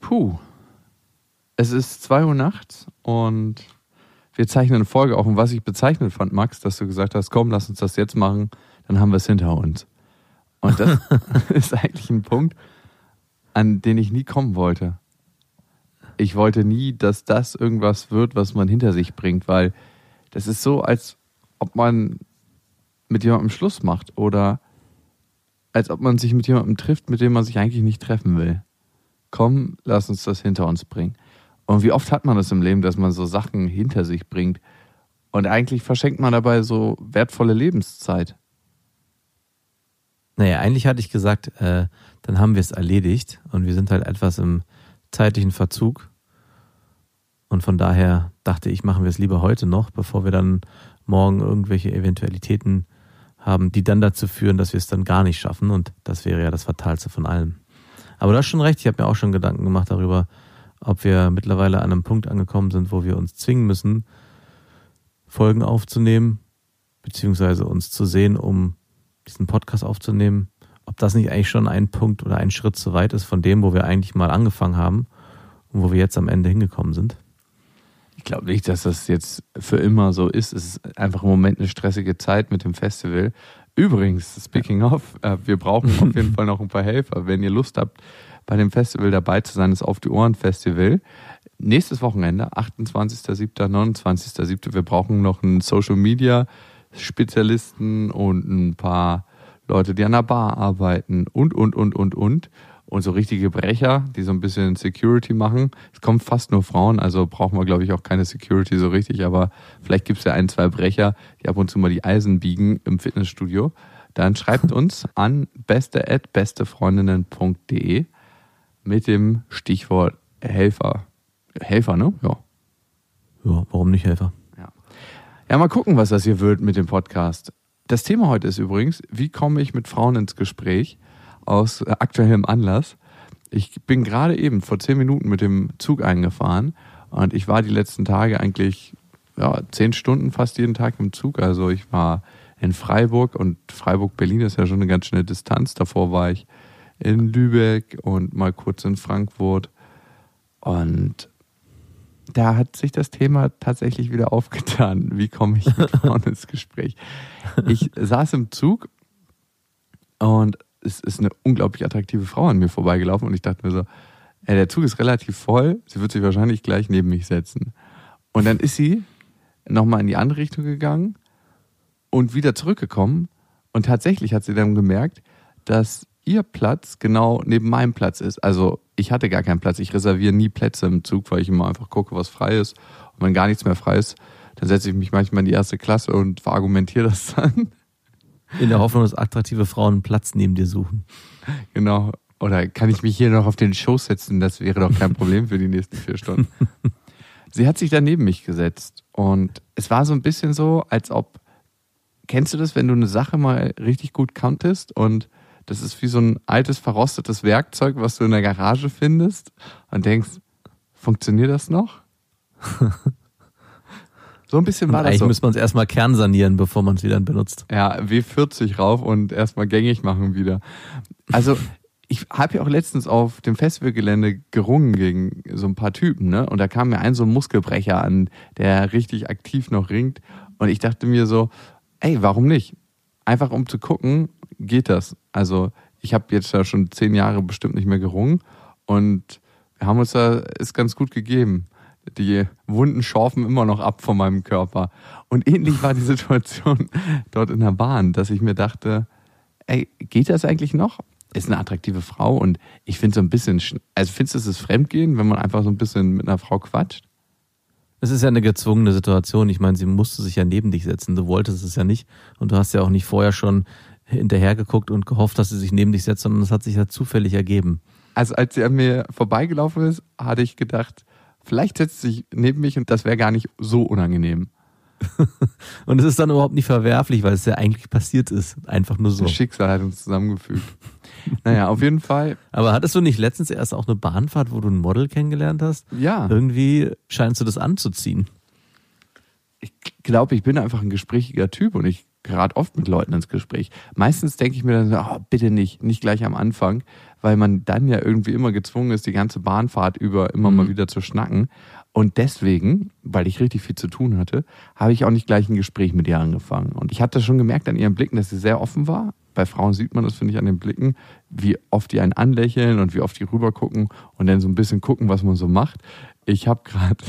Puh. Es ist 2 Uhr nachts und wir zeichnen eine Folge auf. Und was ich bezeichnet fand, Max, dass du gesagt hast, komm, lass uns das jetzt machen, dann haben wir es hinter uns. Und das ist eigentlich ein Punkt, an den ich nie kommen wollte. Ich wollte nie, dass das irgendwas wird, was man hinter sich bringt, weil das ist so, als ob man mit jemandem Schluss macht oder als ob man sich mit jemandem trifft, mit dem man sich eigentlich nicht treffen will. Komm, lass uns das hinter uns bringen. Und wie oft hat man das im Leben, dass man so Sachen hinter sich bringt und eigentlich verschenkt man dabei so wertvolle Lebenszeit. Naja, eigentlich hatte ich gesagt, äh, dann haben wir es erledigt und wir sind halt etwas im zeitlichen Verzug. Und von daher dachte ich, machen wir es lieber heute noch, bevor wir dann morgen irgendwelche Eventualitäten haben, die dann dazu führen, dass wir es dann gar nicht schaffen. Und das wäre ja das Fatalste von allem. Aber du hast schon recht, ich habe mir auch schon Gedanken gemacht darüber, ob wir mittlerweile an einem Punkt angekommen sind, wo wir uns zwingen müssen, Folgen aufzunehmen, beziehungsweise uns zu sehen, um diesen Podcast aufzunehmen. Ob das nicht eigentlich schon ein Punkt oder ein Schritt zu weit ist von dem, wo wir eigentlich mal angefangen haben und wo wir jetzt am Ende hingekommen sind. Ich glaube nicht, dass das jetzt für immer so ist. Es ist einfach im Moment eine stressige Zeit mit dem Festival. Übrigens, speaking of, äh, wir brauchen auf jeden Fall noch ein paar Helfer. Wenn ihr Lust habt, bei dem Festival dabei zu sein, das Auf die Ohren Festival. Nächstes Wochenende, 28.07., 29.07. Wir brauchen noch einen Social Media Spezialisten und ein paar Leute, die an der Bar arbeiten und, und, und, und, und. Und so richtige Brecher, die so ein bisschen Security machen. Es kommen fast nur Frauen, also brauchen wir, glaube ich, auch keine Security so richtig. Aber vielleicht gibt es ja ein, zwei Brecher, die ab und zu mal die Eisen biegen im Fitnessstudio. Dann schreibt uns an beste.bestefreundinnen.de mit dem Stichwort Helfer. Helfer, ne? Ja. Ja, warum nicht Helfer? Ja. Ja, mal gucken, was das hier wird mit dem Podcast. Das Thema heute ist übrigens, wie komme ich mit Frauen ins Gespräch aus aktuellem Anlass. Ich bin gerade eben vor zehn Minuten mit dem Zug eingefahren und ich war die letzten Tage eigentlich ja, zehn Stunden fast jeden Tag im Zug. Also ich war in Freiburg und Freiburg-Berlin ist ja schon eine ganz schöne Distanz. Davor war ich in Lübeck und mal kurz in Frankfurt. Und da hat sich das Thema tatsächlich wieder aufgetan. Wie komme ich mit Frauen ins Gespräch? Ich saß im Zug und es ist eine unglaublich attraktive Frau an mir vorbeigelaufen und ich dachte mir so, ey, der Zug ist relativ voll, sie wird sich wahrscheinlich gleich neben mich setzen. Und dann ist sie nochmal in die andere Richtung gegangen und wieder zurückgekommen und tatsächlich hat sie dann gemerkt, dass ihr Platz genau neben meinem Platz ist. Also ich hatte gar keinen Platz. Ich reserviere nie Plätze im Zug, weil ich immer einfach gucke, was frei ist. Und wenn gar nichts mehr frei ist, dann setze ich mich manchmal in die erste Klasse und verargumentiere das dann. In der Hoffnung, dass attraktive Frauen einen Platz neben dir suchen. Genau. Oder kann ich mich hier noch auf den Schoß setzen? Das wäre doch kein Problem für die nächsten vier Stunden. Sie hat sich dann neben mich gesetzt und es war so ein bisschen so, als ob, kennst du das, wenn du eine Sache mal richtig gut kanntest und das ist wie so ein altes, verrostetes Werkzeug, was du in der Garage findest und denkst, funktioniert das noch? so ein bisschen Und war das eigentlich so. müsste man es erstmal kernsanieren, bevor man es wieder benutzt. Ja, W40 rauf und erstmal gängig machen wieder. Also, ich habe ja auch letztens auf dem Festivalgelände gerungen gegen so ein paar Typen, ne? Und da kam mir ein so ein Muskelbrecher an, der richtig aktiv noch ringt. Und ich dachte mir so, ey, warum nicht? Einfach um zu gucken, geht das. Also, ich habe jetzt ja schon zehn Jahre bestimmt nicht mehr gerungen und wir haben uns da, ist ganz gut gegeben. Die Wunden schorfen immer noch ab von meinem Körper. Und ähnlich war die Situation dort in der Bahn, dass ich mir dachte, ey, geht das eigentlich noch? Ist eine attraktive Frau und ich finde so ein bisschen, also findest du es Fremdgehen, wenn man einfach so ein bisschen mit einer Frau quatscht? Es ist ja eine gezwungene Situation. Ich meine, sie musste sich ja neben dich setzen. Du wolltest es ja nicht. Und du hast ja auch nicht vorher schon hinterhergeguckt und gehofft, dass sie sich neben dich setzt, sondern es hat sich ja zufällig ergeben. Also als sie an mir vorbeigelaufen ist, hatte ich gedacht, vielleicht setzt sie sich neben mich und das wäre gar nicht so unangenehm. Und es ist dann überhaupt nicht verwerflich, weil es ja eigentlich passiert ist. Einfach nur so. Das Schicksal hat uns zusammengefügt. naja, auf jeden Fall. Aber hattest du nicht letztens erst auch eine Bahnfahrt, wo du ein Model kennengelernt hast? Ja. Irgendwie scheinst du das anzuziehen. Ich glaube, ich bin einfach ein gesprächiger Typ und ich gerate oft mit Leuten ins Gespräch. Meistens denke ich mir dann so, oh, bitte nicht, nicht gleich am Anfang, weil man dann ja irgendwie immer gezwungen ist, die ganze Bahnfahrt über immer Mhm. mal wieder zu schnacken. Und deswegen, weil ich richtig viel zu tun hatte, habe ich auch nicht gleich ein Gespräch mit ihr angefangen. Und ich hatte schon gemerkt an ihren Blicken, dass sie sehr offen war. Bei Frauen sieht man das, finde ich, an den Blicken, wie oft die einen anlächeln und wie oft die rübergucken und dann so ein bisschen gucken, was man so macht. Ich habe gerade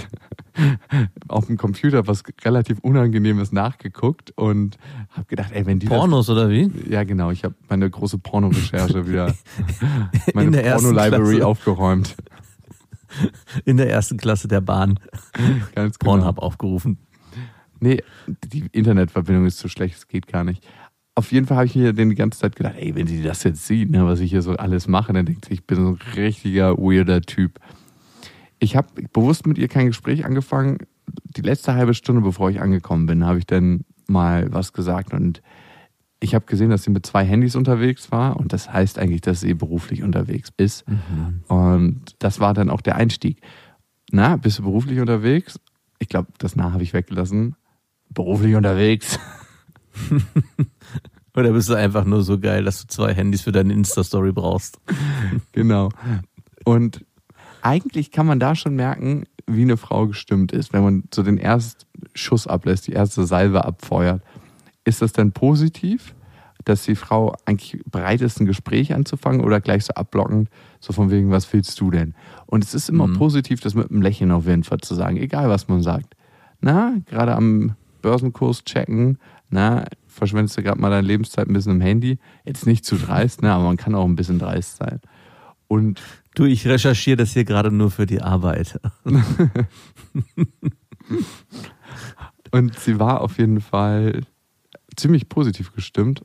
auf dem Computer was relativ Unangenehmes nachgeguckt und habe gedacht, ey, wenn die Pornos oder wie? das... Ja, genau. Ich habe meine große Porno-Recherche wieder, In meine der ersten Porno-Library Klasse. aufgeräumt. In der ersten Klasse der Bahn Ganz genau. Pornhub aufgerufen. Nee, die Internetverbindung ist zu schlecht, es geht gar nicht. Auf jeden Fall habe ich mir dann die ganze Zeit gedacht, ey, wenn sie das jetzt sieht, ne, was ich hier so alles mache, dann denkt sie, ich bin so ein richtiger weirder Typ. Ich habe bewusst mit ihr kein Gespräch angefangen. Die letzte halbe Stunde, bevor ich angekommen bin, habe ich dann mal was gesagt und ich habe gesehen, dass sie mit zwei Handys unterwegs war und das heißt eigentlich, dass sie beruflich unterwegs ist. Und das war dann auch der Einstieg. Na, bist du beruflich unterwegs? Ich glaube, das Na habe ich weggelassen. Beruflich unterwegs. Oder bist du einfach nur so geil, dass du zwei Handys für deine Insta-Story brauchst? Genau. Und eigentlich kann man da schon merken, wie eine Frau gestimmt ist, wenn man so den ersten Schuss ablässt, die erste Salve abfeuert. Ist das dann positiv, dass die Frau eigentlich bereit ist, ein Gespräch anzufangen oder gleich so abblockend, so von wegen, was willst du denn? Und es ist immer Mhm. positiv, das mit einem Lächeln auf jeden Fall zu sagen, egal was man sagt. Na, gerade am Börsenkurs checken, na, verschwendest du gerade mal deine Lebenszeit ein bisschen im Handy. Jetzt nicht zu dreist, ne, aber man kann auch ein bisschen dreist sein. Und Du, ich recherchiere das hier gerade nur für die Arbeit. Und sie war auf jeden Fall ziemlich positiv gestimmt.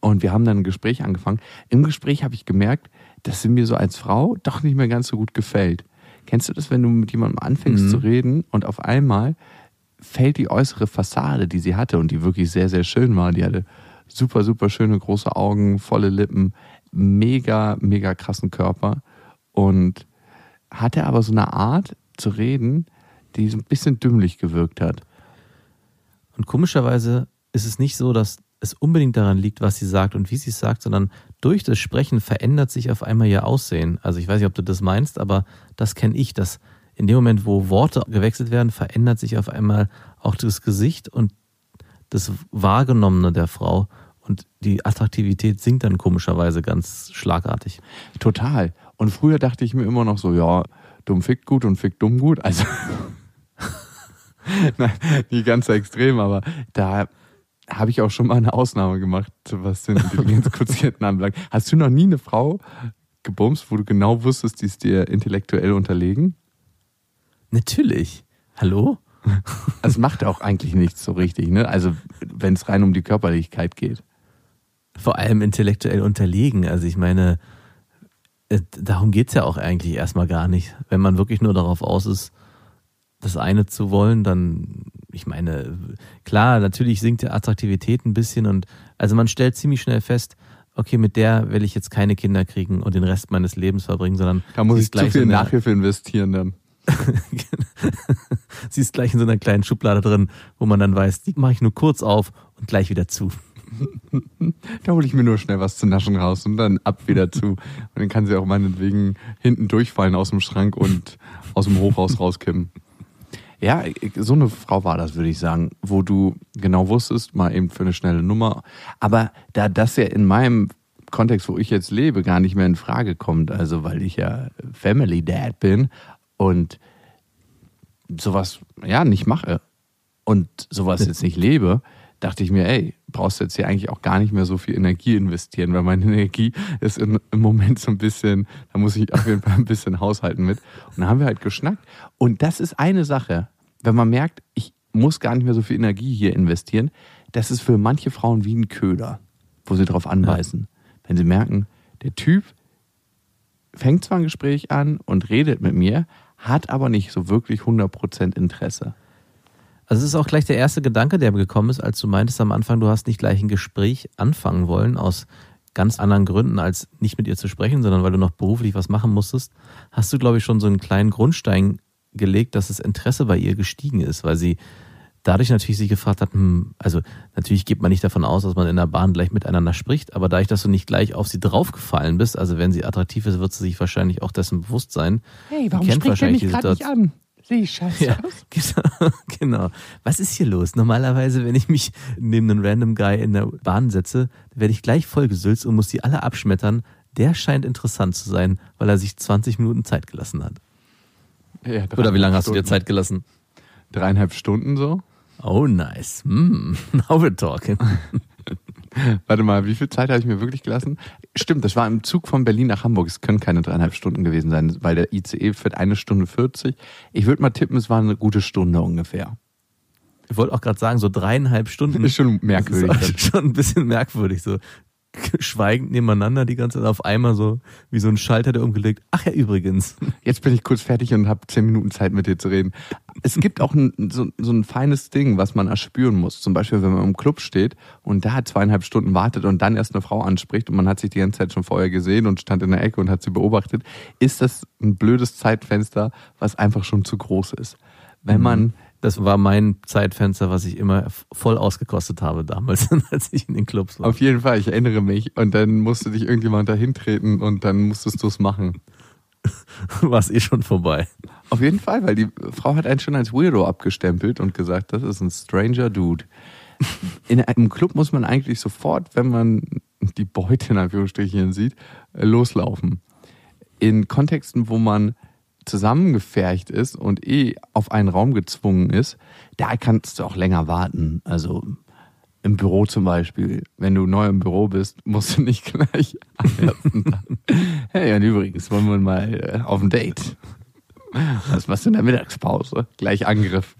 Und wir haben dann ein Gespräch angefangen. Im Gespräch habe ich gemerkt, dass sie mir so als Frau doch nicht mehr ganz so gut gefällt. Kennst du das, wenn du mit jemandem anfängst Mhm. zu reden und auf einmal fällt die äußere Fassade, die sie hatte und die wirklich sehr, sehr schön war. Die hatte super, super schöne große Augen, volle Lippen, mega, mega krassen Körper und hatte aber so eine Art zu reden, die so ein bisschen dümmlich gewirkt hat. Und komischerweise ist es nicht so, dass es unbedingt daran liegt, was sie sagt und wie sie es sagt, sondern durch das Sprechen verändert sich auf einmal ihr Aussehen. Also ich weiß nicht, ob du das meinst, aber das kenne ich, dass in dem Moment, wo Worte gewechselt werden, verändert sich auf einmal auch das Gesicht und das Wahrgenommene der Frau und die Attraktivität sinkt dann komischerweise ganz schlagartig. Total. Und früher dachte ich mir immer noch so, ja, dumm fickt gut und fickt dumm gut. Also, nein, nicht ganz so extrem, aber da habe ich auch schon mal eine Ausnahme gemacht, was den Intelligenzquotienten anbelangt. Hast du noch nie eine Frau gebumst, wo du genau wusstest, die ist dir intellektuell unterlegen? Natürlich. Hallo? Das macht auch eigentlich nichts so richtig, ne? Also, wenn es rein um die Körperlichkeit geht. Vor allem intellektuell unterlegen. Also ich meine, äh, darum geht's ja auch eigentlich erstmal gar nicht. Wenn man wirklich nur darauf aus ist, das eine zu wollen, dann, ich meine, klar, natürlich sinkt die Attraktivität ein bisschen und also man stellt ziemlich schnell fest, okay, mit der will ich jetzt keine Kinder kriegen und den Rest meines Lebens verbringen, sondern Da muss ich zu gleich viel eine- Nachhilfe investieren dann. sie ist gleich in so einer kleinen Schublade drin, wo man dann weiß, die mache ich nur kurz auf und gleich wieder zu. Da hole ich mir nur schnell was zu naschen raus und dann ab wieder zu. Und dann kann sie auch meinetwegen hinten durchfallen aus dem Schrank und aus dem Hochhaus rauskippen. Ja, so eine Frau war das, würde ich sagen, wo du genau wusstest, mal eben für eine schnelle Nummer. Aber da das ja in meinem Kontext, wo ich jetzt lebe, gar nicht mehr in Frage kommt, also weil ich ja Family Dad bin und sowas ja nicht mache und sowas jetzt nicht lebe, dachte ich mir, ey, brauchst du jetzt hier eigentlich auch gar nicht mehr so viel Energie investieren, weil meine Energie ist im Moment so ein bisschen, da muss ich auf jeden Fall ein bisschen haushalten mit. Und dann haben wir halt geschnackt. Und das ist eine Sache, wenn man merkt, ich muss gar nicht mehr so viel Energie hier investieren, das ist für manche Frauen wie ein Köder, wo sie darauf anweisen. Wenn sie merken, der Typ fängt zwar ein Gespräch an und redet mit mir, hat aber nicht so wirklich 100% Interesse. Also es ist auch gleich der erste Gedanke, der mir gekommen ist, als du meintest am Anfang, du hast nicht gleich ein Gespräch anfangen wollen, aus ganz anderen Gründen, als nicht mit ihr zu sprechen, sondern weil du noch beruflich was machen musstest, hast du, glaube ich, schon so einen kleinen Grundstein gelegt, dass das Interesse bei ihr gestiegen ist, weil sie dadurch natürlich sich gefragt hat, hm, also natürlich geht man nicht davon aus, dass man in der Bahn gleich miteinander spricht, aber dadurch, dass du nicht gleich auf sie draufgefallen bist, also wenn sie attraktiv ist, wird sie sich wahrscheinlich auch dessen bewusst sein. Hey, warum spricht der mich gerade nicht an? Ich scheiße Ja, aus? genau, genau. Was ist hier los? Normalerweise, wenn ich mich neben einen random Guy in der Bahn setze, werde ich gleich vollgesülzt und muss die alle abschmettern. Der scheint interessant zu sein, weil er sich 20 Minuten Zeit gelassen hat. Ja, Oder wie lange hast du dir Stunden. Zeit gelassen? Dreieinhalb Stunden so. Oh, nice. Mm, now we're talking. Warte mal, wie viel Zeit habe ich mir wirklich gelassen? Stimmt, das war im Zug von Berlin nach Hamburg. Es können keine dreieinhalb Stunden gewesen sein, weil der ICE fährt eine Stunde 40. Ich würde mal tippen, es war eine gute Stunde ungefähr. Ich wollte auch gerade sagen, so dreieinhalb Stunden. Ist schon merkwürdig. Ist schon ein bisschen merkwürdig, so schweigend nebeneinander die ganze Zeit auf einmal so wie so ein Schalter, der umgelegt. Ach ja, übrigens. Jetzt bin ich kurz fertig und habe zehn Minuten Zeit mit dir zu reden. Es gibt auch ein, so, so ein feines Ding, was man erspüren muss. Zum Beispiel, wenn man im Club steht und da zweieinhalb Stunden wartet und dann erst eine Frau anspricht und man hat sich die ganze Zeit schon vorher gesehen und stand in der Ecke und hat sie beobachtet, ist das ein blödes Zeitfenster, was einfach schon zu groß ist. Wenn man Das war mein Zeitfenster, was ich immer voll ausgekostet habe damals, als ich in den Clubs war. Auf jeden Fall, ich erinnere mich. Und dann musste dich irgendjemand dahin treten und dann musstest du es machen. war es eh schon vorbei. Auf jeden Fall, weil die Frau hat einen schon als Weirdo abgestempelt und gesagt, das ist ein stranger Dude. In einem Club muss man eigentlich sofort, wenn man die Beute in Anführungsstrichen sieht, loslaufen. In Kontexten, wo man zusammengefercht ist und eh auf einen Raum gezwungen ist, da kannst du auch länger warten. Also im Büro zum Beispiel. Wenn du neu im Büro bist, musst du nicht gleich. Hey, und übrigens, wollen wir mal äh, auf ein Date. Was machst du in der Mittagspause? Gleich Angriff.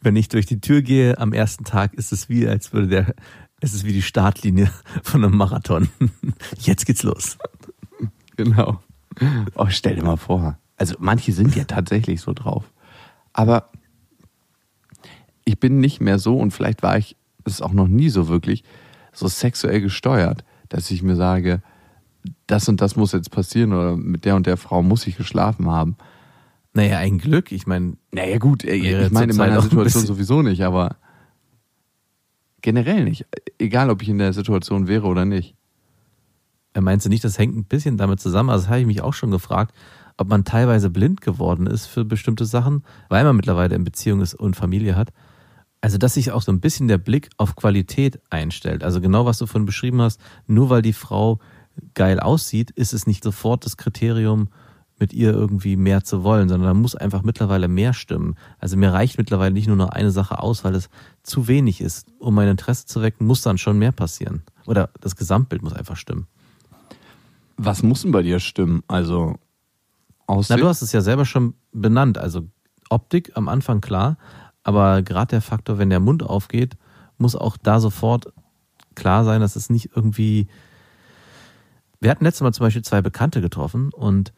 Wenn ich durch die Tür gehe am ersten Tag, ist es wie, als würde der, es ist wie die Startlinie von einem Marathon. Jetzt geht's los. Genau. Oh, stell dir mal vor. Also manche sind ja tatsächlich so drauf. Aber ich bin nicht mehr so und vielleicht war ich es auch noch nie so wirklich so sexuell gesteuert, dass ich mir sage, das und das muss jetzt passieren oder mit der und der Frau muss ich geschlafen haben. Naja, ein Glück. Ich meine, Naja gut, Wäre ich meine in meiner Situation sowieso nicht, aber generell nicht. Egal, ob ich in der Situation wäre oder nicht. Er meinte nicht, das hängt ein bisschen damit zusammen. Also das habe ich mich auch schon gefragt, ob man teilweise blind geworden ist für bestimmte Sachen, weil man mittlerweile in Beziehung ist und Familie hat. Also, dass sich auch so ein bisschen der Blick auf Qualität einstellt. Also genau, was du vorhin beschrieben hast, nur weil die Frau geil aussieht, ist es nicht sofort das Kriterium, mit ihr irgendwie mehr zu wollen, sondern da muss einfach mittlerweile mehr stimmen. Also mir reicht mittlerweile nicht nur noch eine Sache aus, weil es zu wenig ist. Um mein Interesse zu wecken, muss dann schon mehr passieren. Oder das Gesamtbild muss einfach stimmen. Was muss denn bei dir stimmen? Also Na, Aussehen? du hast es ja selber schon benannt. Also Optik am Anfang klar, aber gerade der Faktor, wenn der Mund aufgeht, muss auch da sofort klar sein, dass es nicht irgendwie. Wir hatten letztes Mal zum Beispiel zwei Bekannte getroffen und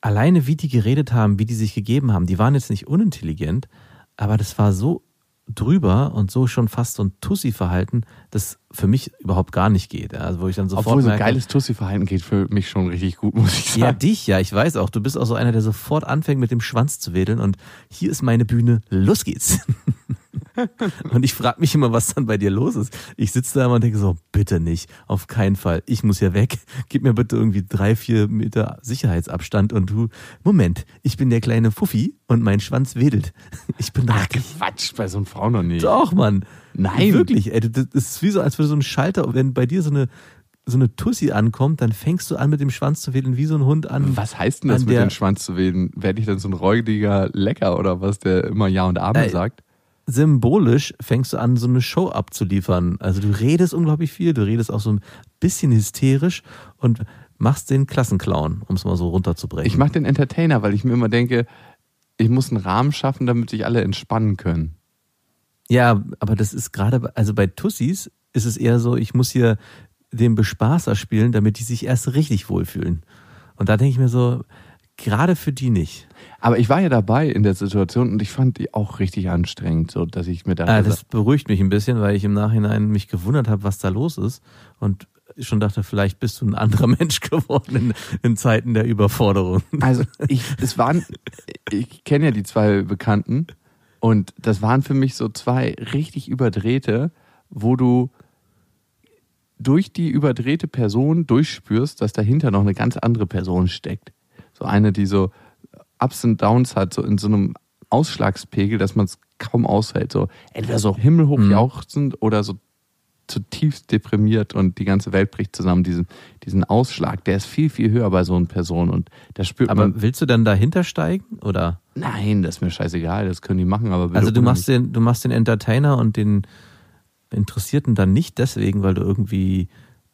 alleine wie die geredet haben, wie die sich gegeben haben, die waren jetzt nicht unintelligent, aber das war so drüber und so schon fast so ein Tussi-Verhalten, das für mich überhaupt gar nicht geht. Also wo ich dann sofort Obwohl so merke, geiles Tussi-Verhalten geht für mich schon richtig gut, muss ich sagen. ja, dich, ja, ich weiß auch. Du bist auch so einer, der sofort anfängt, mit dem Schwanz zu wedeln und hier ist meine Bühne, los geht's. und ich frage mich immer, was dann bei dir los ist. Ich sitze da immer und denke so, bitte nicht, auf keinen Fall. Ich muss ja weg. Gib mir bitte irgendwie drei, vier Meter Sicherheitsabstand und du, Moment, ich bin der kleine Fuffi und mein Schwanz wedelt. Ich bin Ach, da. Quatsch, bei so einer Frau noch nicht. Doch, Mann. Nein. Wirklich, ey, das ist wie so, als würde so ein Schalter, wenn bei dir so eine, so eine Tussi ankommt, dann fängst du an, mit dem Schwanz zu wedeln, wie so ein Hund an. Was heißt denn das mit dem Schwanz zu wählen? Werde ich dann so ein räudiger Lecker oder was, der immer Ja und Amen Ey. sagt? Symbolisch fängst du an, so eine Show abzuliefern. Also du redest unglaublich viel, du redest auch so ein bisschen hysterisch und machst den Klassenclown, um es mal so runterzubrechen. Ich mache den Entertainer, weil ich mir immer denke, ich muss einen Rahmen schaffen, damit sich alle entspannen können. ja, aber das ist gerade, also bei Tussis ist es eher so, ich muss hier den Bespaßer spielen, damit die sich erst richtig wohlfühlen. Und da denke ich mir so, gerade für die nicht. Aber ich war ja dabei in der Situation und ich fand die auch richtig anstrengend, so dass ich mir dachte, Ah, das beruhigt mich ein bisschen, weil ich im Nachhinein mich gewundert habe, was da los ist und schon dachte, vielleicht bist du ein anderer Mensch geworden in, in Zeiten der Überforderung. Also ich, es waren, ich kenne ja die zwei Bekannten und das waren für mich so zwei richtig überdrehte, wo du durch die überdrehte Person durchspürst, dass dahinter noch eine ganz andere Person steckt. So eine, die so Ups und Downs hat, so in so einem Ausschlagspegel, dass man es kaum aushält. So entweder so himmelhoch Mhm. jauchzend oder so zutiefst deprimiert und die ganze Welt bricht zusammen. Diesen, diesen Ausschlag, der ist viel, viel höher bei so einer Person und da spürt Aber man, willst du dann dahinter steigen oder? nein, das ist mir scheißegal, das können die machen, aber Also du machst den, du machst den Entertainer und den Interessierten dann nicht deswegen, weil du irgendwie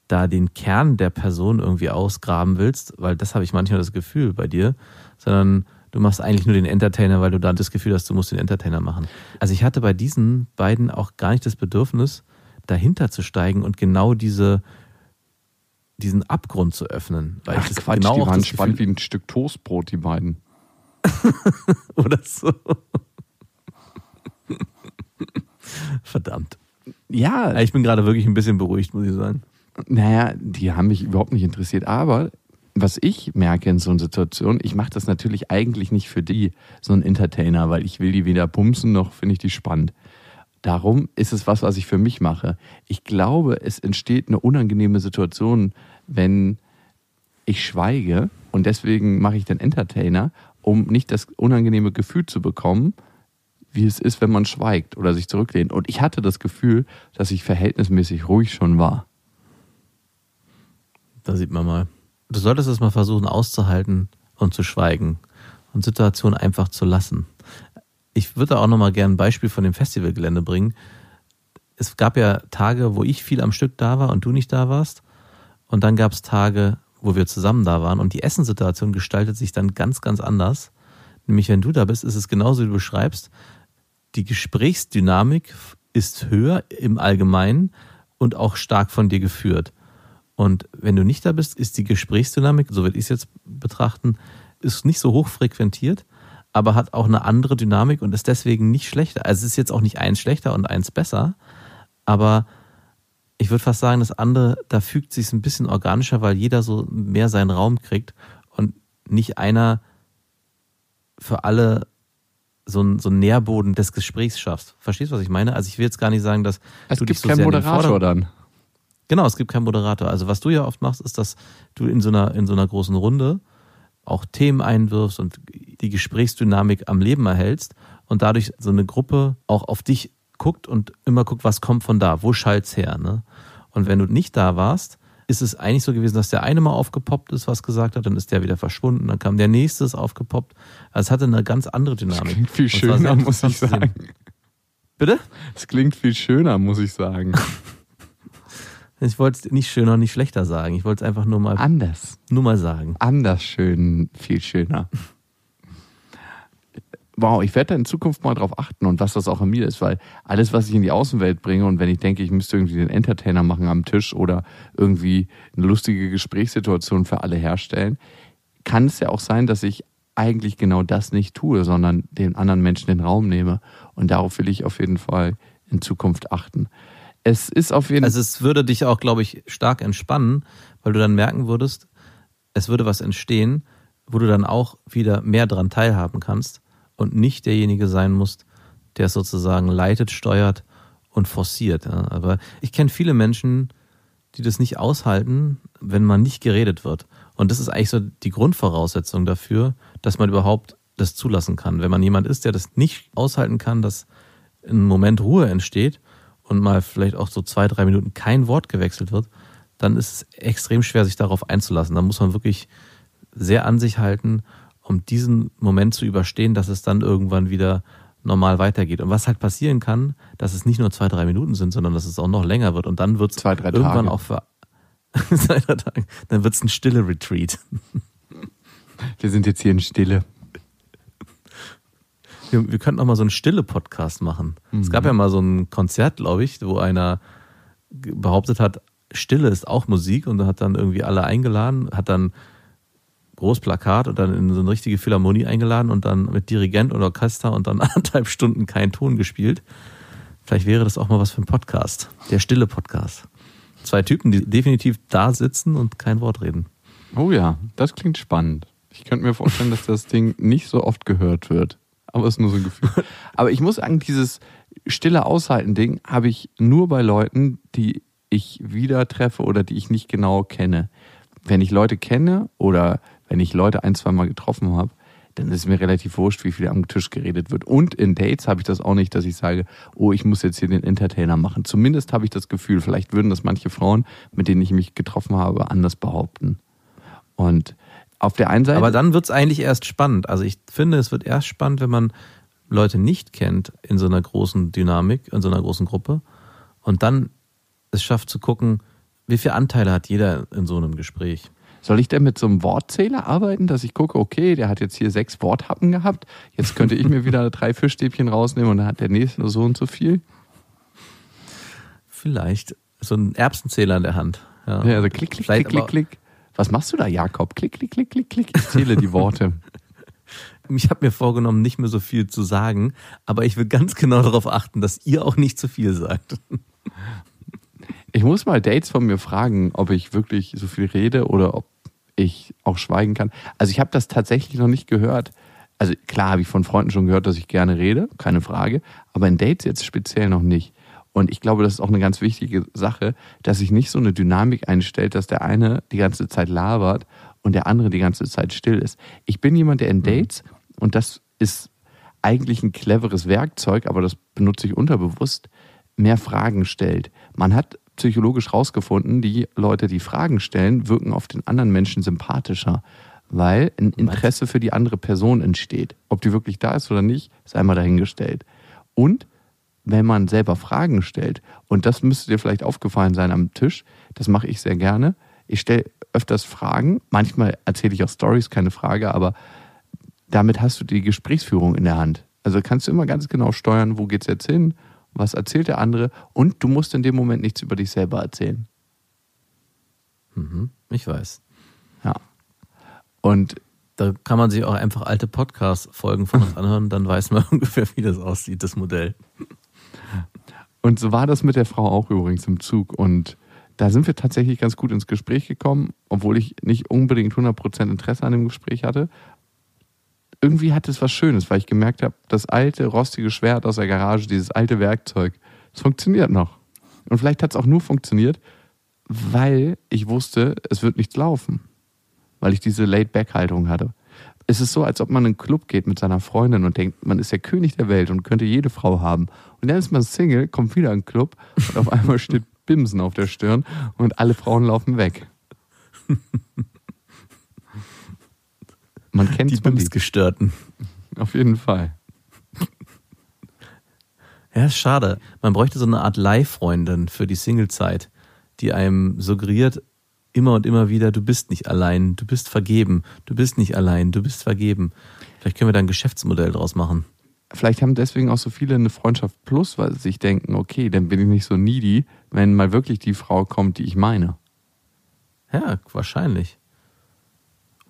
da den Kern der Person irgendwie ausgraben willst, weil das habe ich manchmal das Gefühl bei dir, sondern du machst eigentlich nur den Entertainer, weil du da das Gefühl hast, du musst den Entertainer machen. Also ich hatte bei diesen beiden auch gar nicht das Bedürfnis, dahinter zu steigen und genau diese diesen Abgrund zu öffnen. Weil Ach ich das Quatsch, genau die waren spannend Gefühl, wie ein Stück Toastbrot, die beiden. oder so. Verdammt. Ja, Ich bin gerade wirklich ein bisschen beruhigt, muss ich sagen. Naja, die haben mich überhaupt nicht interessiert. Aber was ich merke in so einer Situation, ich mache das natürlich eigentlich nicht für die, so ein Entertainer, weil ich will die weder bumsen noch finde ich die spannend. Darum ist es was, was ich für mich mache. Ich glaube, es entsteht eine unangenehme Situation, wenn ich schweige und deswegen mache ich den Entertainer, um nicht das unangenehme Gefühl zu bekommen, wie es ist, wenn man schweigt oder sich zurücklehnt. Und ich hatte das Gefühl, dass ich verhältnismäßig ruhig schon war. Da sieht man mal. Du solltest es mal versuchen auszuhalten und zu schweigen und Situationen einfach zu lassen. Ich würde auch noch mal gerne ein Beispiel von dem Festivalgelände bringen. Es gab ja Tage, wo ich viel am Stück da war und du nicht da warst. Und dann gab es Tage, wo wir zusammen da waren. Und die Essenssituation gestaltet sich dann ganz, ganz anders. Nämlich, wenn du da bist, ist es genauso, wie du beschreibst. Die Gesprächsdynamik ist höher im Allgemeinen und auch stark von dir geführt. Und wenn du nicht da bist, ist die Gesprächsdynamik, so würde ich es jetzt betrachten, ist nicht so hoch frequentiert, aber hat auch eine andere Dynamik und ist deswegen nicht schlechter. Also es ist jetzt auch nicht eins schlechter und eins besser, aber ich würde fast sagen, das andere, da fügt sich ein bisschen organischer, weil jeder so mehr seinen Raum kriegt und nicht einer für alle so ein, so Nährboden des Gesprächs schaffst. Verstehst du, was ich meine? Also ich will jetzt gar nicht sagen, dass Es du gibt dich so keinen Moderator dann. Genau, es gibt keinen Moderator. Also was du ja oft machst, ist, dass du in so einer, in so einer großen Runde auch Themen einwirfst und die Gesprächsdynamik am Leben erhältst und dadurch so eine Gruppe auch auf dich guckt und immer guckt, was kommt von da, wo schallt's her, ne? Und wenn du nicht da warst, ist es eigentlich so gewesen, dass der eine mal aufgepoppt ist, was gesagt hat, dann ist der wieder verschwunden, dann kam der nächste ist aufgepoppt. Also es hatte eine ganz andere Dynamik. klingt viel schöner, muss ich sagen. Bitte? Es klingt viel schöner, muss ich sagen. Ich wollte es nicht schöner, nicht schlechter sagen. Ich wollte es einfach nur mal, Anders. nur mal sagen. Anders schön, viel schöner. Wow, ich werde da in Zukunft mal drauf achten und was das auch an mir ist, weil alles, was ich in die Außenwelt bringe und wenn ich denke, ich müsste irgendwie den Entertainer machen am Tisch oder irgendwie eine lustige Gesprächssituation für alle herstellen, kann es ja auch sein, dass ich eigentlich genau das nicht tue, sondern den anderen Menschen den Raum nehme. Und darauf will ich auf jeden Fall in Zukunft achten. Es ist auf jeden Fall. Also es würde dich auch, glaube ich, stark entspannen, weil du dann merken würdest, es würde was entstehen, wo du dann auch wieder mehr dran teilhaben kannst und nicht derjenige sein musst, der es sozusagen leitet, steuert und forciert. Aber ich kenne viele Menschen, die das nicht aushalten, wenn man nicht geredet wird. Und das ist eigentlich so die Grundvoraussetzung dafür, dass man überhaupt das zulassen kann. Wenn man jemand ist, der das nicht aushalten kann, dass ein Moment Ruhe entsteht und mal vielleicht auch so zwei, drei Minuten kein Wort gewechselt wird, dann ist es extrem schwer, sich darauf einzulassen. Da muss man wirklich sehr an sich halten, um diesen Moment zu überstehen, dass es dann irgendwann wieder normal weitergeht. Und was halt passieren kann, dass es nicht nur zwei, drei Minuten sind, sondern dass es auch noch länger wird. Und dann wird es irgendwann Tage. auch für zwei, drei Tage, dann wird es ein stille Retreat. Wir sind jetzt hier in Stille. Wir, wir könnten auch mal so einen stille Podcast machen. Es gab ja mal so ein Konzert, glaube ich, wo einer behauptet hat, Stille ist auch Musik und hat dann irgendwie alle eingeladen, hat dann Großplakat und dann in so eine richtige Philharmonie eingeladen und dann mit Dirigent und Orchester und dann anderthalb Stunden keinen Ton gespielt. Vielleicht wäre das auch mal was für ein Podcast. Der stille Podcast. Zwei Typen, die definitiv da sitzen und kein Wort reden. Oh ja, das klingt spannend. Ich könnte mir vorstellen, dass das Ding nicht so oft gehört wird. Aber es ist nur so ein Gefühl. Aber ich muss sagen, dieses stille Aushalten-Ding habe ich nur bei Leuten, die ich wieder treffe oder die ich nicht genau kenne. Wenn ich Leute kenne oder wenn ich Leute ein, zwei Mal getroffen habe, dann ist mir relativ wurscht, wie viel am Tisch geredet wird. Und in Dates habe ich das auch nicht, dass ich sage, oh, ich muss jetzt hier den Entertainer machen. Zumindest habe ich das Gefühl, vielleicht würden das manche Frauen, mit denen ich mich getroffen habe, anders behaupten. Und auf der einen Seite. Aber dann wird es eigentlich erst spannend. Also ich finde, es wird erst spannend, wenn man Leute nicht kennt in so einer großen Dynamik, in so einer großen Gruppe. Und dann es schafft zu gucken, wie viele Anteile hat jeder in so einem Gespräch. Soll ich denn mit so einem Wortzähler arbeiten, dass ich gucke, okay, der hat jetzt hier sechs Worthappen gehabt, jetzt könnte ich mir wieder drei Fischstäbchen rausnehmen und dann hat der nächste nur so und so viel? Vielleicht. So ein Erbsenzähler in der Hand. Ja, ja also klick, klick, Vielleicht klick, klick, klick. Was machst du da, Jakob? Klick, klick, klick, klick, klick. Ich zähle die Worte. Ich habe mir vorgenommen, nicht mehr so viel zu sagen, aber ich will ganz genau darauf achten, dass ihr auch nicht zu viel sagt. Ich muss mal Dates von mir fragen, ob ich wirklich so viel rede oder ob ich auch schweigen kann. Also ich habe das tatsächlich noch nicht gehört. Also klar habe ich von Freunden schon gehört, dass ich gerne rede, keine Frage, aber in Dates jetzt speziell noch nicht. Und ich glaube, das ist auch eine ganz wichtige Sache, dass sich nicht so eine Dynamik einstellt, dass der eine die ganze Zeit labert und der andere die ganze Zeit still ist. Ich bin jemand, der in mhm. Dates, und das ist eigentlich ein cleveres Werkzeug, aber das benutze ich unterbewusst, mehr Fragen stellt. Man hat psychologisch rausgefunden, die Leute, die Fragen stellen, wirken auf den anderen Menschen sympathischer, weil ein Interesse für die andere Person entsteht. Ob die wirklich da ist oder nicht, ist einmal dahingestellt. Und wenn man selber Fragen stellt, und das müsste dir vielleicht aufgefallen sein am Tisch, das mache ich sehr gerne. Ich stelle öfters Fragen, manchmal erzähle ich auch Stories, keine Frage, aber damit hast du die Gesprächsführung in der Hand. Also kannst du immer ganz genau steuern, wo geht es jetzt hin, was erzählt der andere und du musst in dem Moment nichts über dich selber erzählen. Mhm, ich weiß. Ja. Und da kann man sich auch einfach alte Podcast-Folgen von uns anhören, dann weiß man ungefähr, wie das aussieht, das Modell. Und so war das mit der Frau auch übrigens im Zug. Und da sind wir tatsächlich ganz gut ins Gespräch gekommen, obwohl ich nicht unbedingt 100% Interesse an dem Gespräch hatte irgendwie hat es was Schönes, weil ich gemerkt habe, das alte, rostige Schwert aus der Garage, dieses alte Werkzeug, es funktioniert noch. Und vielleicht hat es auch nur funktioniert, weil ich wusste, es wird nichts laufen. Weil ich diese Laid-Back-Haltung hatte. Es ist so, als ob man in einen Club geht mit seiner Freundin und denkt, man ist der König der Welt und könnte jede Frau haben. Und dann ist man Single, kommt wieder in den Club und auf einmal steht Bimsen auf der Stirn und alle Frauen laufen weg. Man kennt die Bumsgestörten. Auf jeden Fall. Ja, ist schade. Man bräuchte so eine Art Leihfreundin für die Singlezeit, die einem suggeriert, immer und immer wieder, du bist nicht allein, du bist vergeben, du bist nicht allein, du bist vergeben. Vielleicht können wir da ein Geschäftsmodell draus machen. Vielleicht haben deswegen auch so viele eine Freundschaft plus, weil sie sich denken, okay, dann bin ich nicht so needy, wenn mal wirklich die Frau kommt, die ich meine. Ja, wahrscheinlich.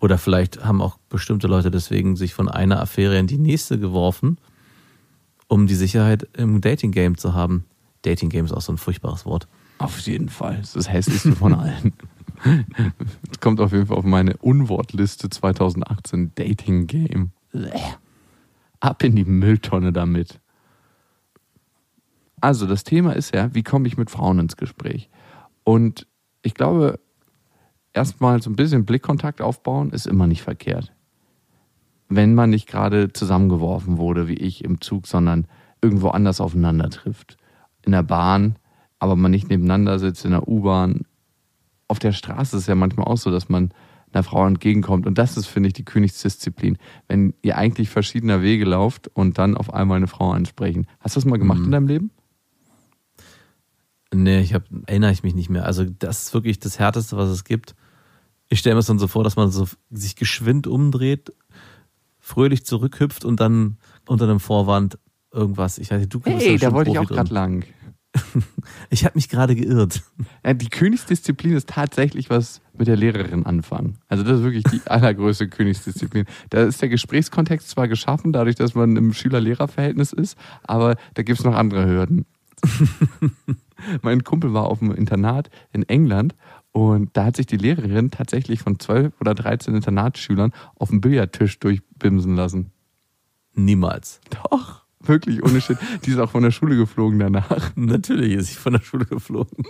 Oder vielleicht haben auch bestimmte Leute deswegen sich von einer Affäre in die nächste geworfen, um die Sicherheit im Dating-Game zu haben. Dating-Game ist auch so ein furchtbares Wort. Auf jeden Fall. Das ist das hässlichste von allen. Es kommt auf jeden Fall auf meine Unwortliste 2018 Dating-Game. Ab in die Mülltonne damit. Also, das Thema ist ja, wie komme ich mit Frauen ins Gespräch? Und ich glaube, erstmal so ein bisschen Blickkontakt aufbauen, ist immer nicht verkehrt. Wenn man nicht gerade zusammengeworfen wurde, wie ich im Zug, sondern irgendwo anders aufeinander trifft. In der Bahn, aber man nicht nebeneinander sitzt, in der U-Bahn. Auf der Straße ist es ja manchmal auch so, dass man einer Frau entgegenkommt. Und das ist, finde ich, die Königsdisziplin. Wenn ihr eigentlich verschiedener Wege lauft und dann auf einmal eine Frau ansprechen. Hast du das mal gemacht mhm. in deinem Leben? Nee, ich hab, erinnere ich mich nicht mehr. Also das ist wirklich das Härteste, was es gibt. Ich stelle mir es dann so vor, dass man so sich geschwind umdreht, fröhlich zurückhüpft und dann unter einem Vorwand irgendwas. Ich weiß nicht, du Hey, da wollte ich auch gerade lang. Ich habe mich gerade geirrt. Ja, die Königsdisziplin ist tatsächlich was mit der Lehrerin anfangen. Also das ist wirklich die allergrößte Königsdisziplin. Da ist der Gesprächskontext zwar geschaffen, dadurch, dass man im Schüler-Lehrer-Verhältnis ist, aber da gibt es noch andere Hürden. mein Kumpel war auf einem Internat in England und da hat sich die Lehrerin tatsächlich von 12 oder 13 Internatsschülern auf dem Billardtisch durchbimsen lassen. Niemals. Doch, wirklich ohne Shit. Die ist auch von der Schule geflogen danach. Natürlich ist sie von der Schule geflogen.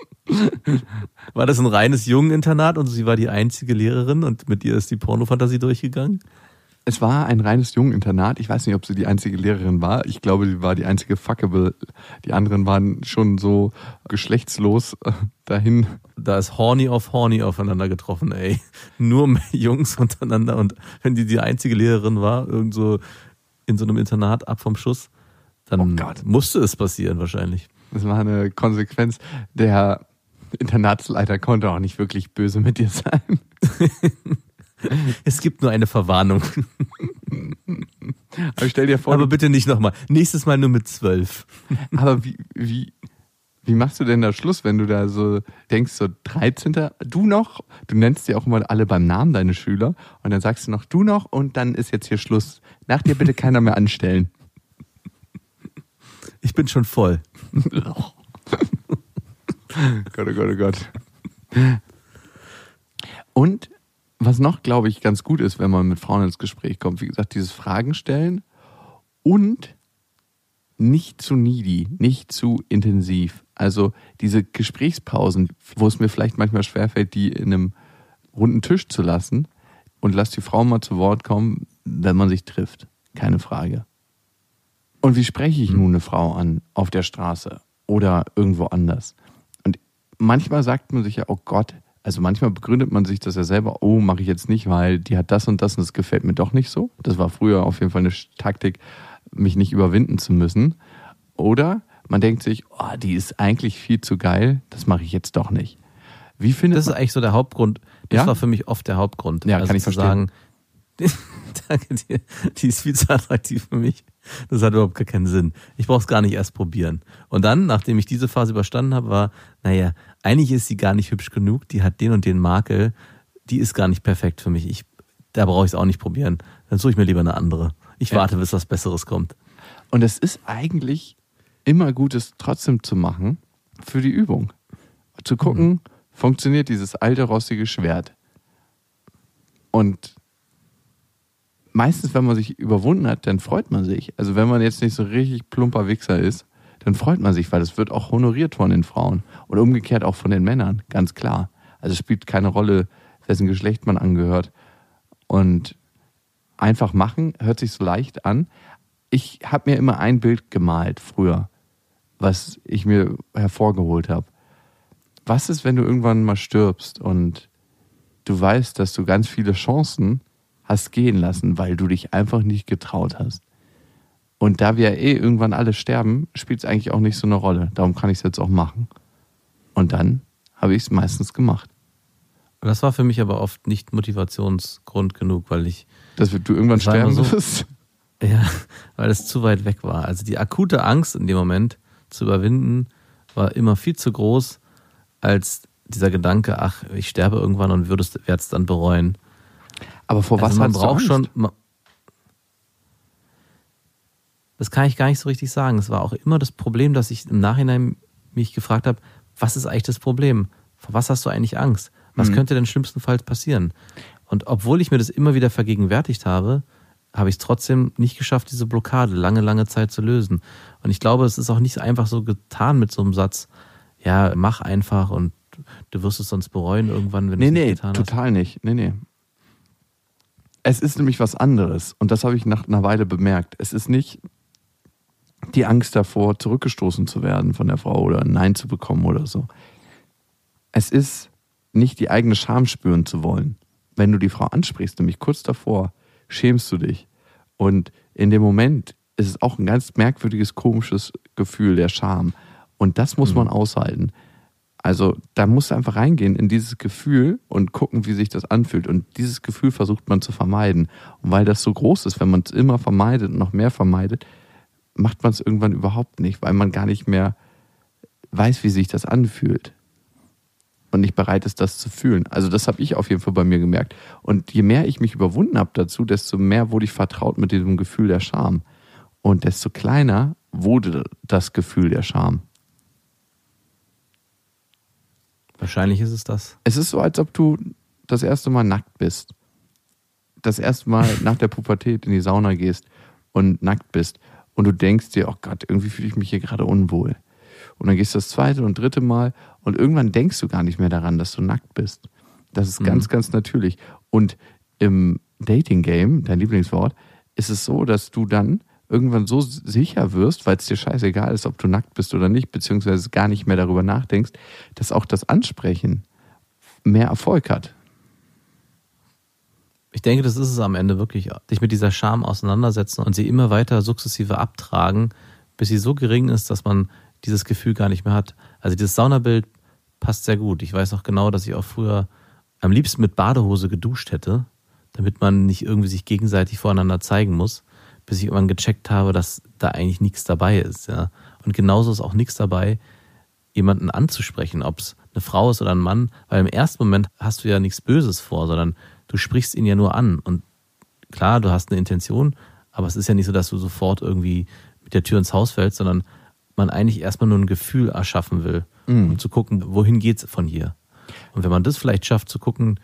War das ein reines Jungeninternat und sie war die einzige Lehrerin und mit ihr ist die Pornofantasie durchgegangen? Es war ein reines Jungeninternat. Ich weiß nicht, ob sie die einzige Lehrerin war. Ich glaube, sie war die einzige fuckable. Die anderen waren schon so geschlechtslos äh, dahin. Da ist Horny auf Horny aufeinander getroffen, ey. Nur Jungs untereinander und wenn die die einzige Lehrerin war, irgend so in so einem Internat ab vom Schuss, dann Oh Gott. musste es passieren wahrscheinlich. Das war eine Konsequenz. Der Internatsleiter konnte auch nicht wirklich böse mit dir sein. Es gibt nur eine Verwarnung. Aber stell dir vor, Aber bitte nicht nochmal. Nächstes Mal nur mit zwölf. aber wie, wie, wie machst du denn da Schluss, wenn du da so denkst, so 13. Du noch? Du nennst sie auch immer alle beim Namen, deine Schüler. Und dann sagst du noch du noch und dann ist jetzt hier Schluss. Nach dir bitte keiner mehr anstellen. Ich bin schon voll. Gott, oh Gott, oh Gott. Und was noch, glaube ich, ganz gut ist, wenn man mit Frauen ins Gespräch kommt, wie gesagt, dieses Fragen stellen und nicht zu needy, nicht zu intensiv. Also diese Gesprächspausen, wo es mir vielleicht manchmal schwerfällt, die in einem runden Tisch zu lassen und lass die Frau mal zu Wort kommen, wenn man sich trifft. Keine Frage. Und wie spreche ich nun eine Frau an auf der Straße oder irgendwo anders? Und manchmal sagt man sich ja, oh Gott, also manchmal begründet man sich das ja selber, oh, mache ich jetzt nicht, weil die hat das und das und das gefällt mir doch nicht so. Das war früher auf jeden Fall eine Taktik, mich nicht überwinden zu müssen. Oder man denkt sich, oh, die ist eigentlich viel zu geil, das mache ich jetzt doch nicht. Wie findet Das ist man, eigentlich so der Hauptgrund. Das Ja? war für mich oft der Hauptgrund. Ja, also kann ich zu verstehen. sagen, danke dir, die ist viel zu attraktiv für mich. Das hat überhaupt gar keinen Sinn. Ich brauche es gar nicht erst probieren. Und dann, nachdem ich diese Phase überstanden habe, war, naja, eigentlich ist sie gar nicht hübsch genug, die hat den und den Makel, die ist gar nicht perfekt für mich. Ich, da brauche ich es auch nicht probieren. Dann suche ich mir lieber eine andere. Ich Ja. warte, bis was Besseres kommt. Und es ist eigentlich immer gut, es trotzdem zu machen für die Übung. Zu gucken, funktioniert dieses alte rostige Schwert. Und meistens, wenn man sich überwunden hat, dann freut man sich. Also wenn man jetzt nicht so richtig plumper Wichser ist, dann freut man sich, weil es wird auch honoriert von den Frauen. Und umgekehrt auch von den Männern, ganz klar. Also es spielt keine Rolle, wessen Geschlecht man angehört. Und einfach machen, hört sich so leicht an. Ich habe mir immer ein Bild gemalt früher, was ich mir hervorgeholt habe. Was ist, wenn du irgendwann mal stirbst und du weißt, dass du ganz viele Chancen hast gehen lassen, weil du dich einfach nicht getraut hast? Und da wir eh irgendwann alle sterben, spielt es eigentlich auch nicht so eine Rolle. Darum kann ich es jetzt auch machen. Und dann habe ich es meistens gemacht. Das war für mich aber oft nicht Motivationsgrund genug, weil ich Dass du irgendwann sterben so. wirst. Ja, weil es zu weit weg war. Also die akute Angst in dem Moment zu überwinden war immer viel zu groß, als dieser Gedanke, ach, ich sterbe irgendwann und würde es dann bereuen. Aber vor was also man hast du braucht Angst? schon. ma- Das kann ich gar nicht so richtig sagen. Es war auch immer das Problem, dass ich im Nachhinein mich gefragt habe, was ist eigentlich das Problem? Vor was hast du eigentlich Angst? Was Mhm. könnte denn schlimmstenfalls passieren? Und obwohl ich mir das immer wieder vergegenwärtigt habe, habe ich es trotzdem nicht geschafft, diese Blockade lange, lange Zeit zu lösen. Und ich glaube, es ist auch nicht einfach so getan mit so einem Satz, ja, mach einfach und du wirst es sonst bereuen irgendwann, wenn du Nee, es nicht nee, getan hast. total nicht. Nee, nee. Es ist nämlich was anderes. Und das habe ich nach einer Weile bemerkt. Es ist nicht die Angst davor, zurückgestoßen zu werden von der Frau oder ein Nein zu bekommen oder so. Es ist nicht die eigene Scham spüren zu wollen. Wenn du die Frau ansprichst, nämlich kurz davor, schämst du dich. Und in dem Moment ist es auch ein ganz merkwürdiges, komisches Gefühl der Scham. Und das muss man aushalten. Also da musst du einfach reingehen in dieses Gefühl und gucken, wie sich das anfühlt. Und dieses Gefühl versucht man zu vermeiden. Und weil das so groß ist, wenn man es immer vermeidet und noch mehr vermeidet, macht man es irgendwann überhaupt nicht, weil man gar nicht mehr weiß, wie sich das anfühlt und nicht bereit ist, das zu fühlen. Also das habe ich auf jeden Fall bei mir gemerkt. Und je mehr ich mich überwunden habe dazu, desto mehr wurde ich vertraut mit diesem Gefühl der Scham. Und desto kleiner wurde das Gefühl der Scham. Wahrscheinlich ist es das. Es ist so, als ob du das erste Mal nackt bist. Das erste Mal nach der Pubertät in die Sauna gehst und nackt bist. Und du denkst dir, oh Gott, irgendwie fühle ich mich hier gerade unwohl. Und dann gehst du das zweite und dritte Mal und irgendwann denkst du gar nicht mehr daran, dass du nackt bist. Das ist ganz, mhm. ganz natürlich. Und im Dating-Game, dein Lieblingswort, ist es so, dass du dann irgendwann so sicher wirst, weil es dir scheißegal ist, ob du nackt bist oder nicht, beziehungsweise gar nicht mehr darüber nachdenkst, dass auch das Ansprechen mehr Erfolg hat. Ich denke, das ist es am Ende wirklich, dich mit dieser Scham auseinandersetzen und sie immer weiter sukzessive abtragen, bis sie so gering ist, dass man dieses Gefühl gar nicht mehr hat. Also dieses Saunabild passt sehr gut. Ich weiß auch genau, dass ich auch früher am liebsten mit Badehose geduscht hätte, damit man nicht irgendwie sich gegenseitig voreinander zeigen muss, bis ich irgendwann gecheckt habe, dass da eigentlich nichts dabei ist. Ja. Und genauso ist auch nichts dabei, jemanden anzusprechen, ob es eine Frau ist oder ein Mann, weil im ersten Moment hast du ja nichts Böses vor, sondern du sprichst ihn ja nur an. Und klar, du hast eine Intention, aber es ist ja nicht so, dass du sofort irgendwie mit der Tür ins Haus fällst, sondern man eigentlich erstmal nur ein Gefühl erschaffen will, mhm. um zu gucken, wohin geht's von hier. Und wenn man das vielleicht schafft, zu gucken,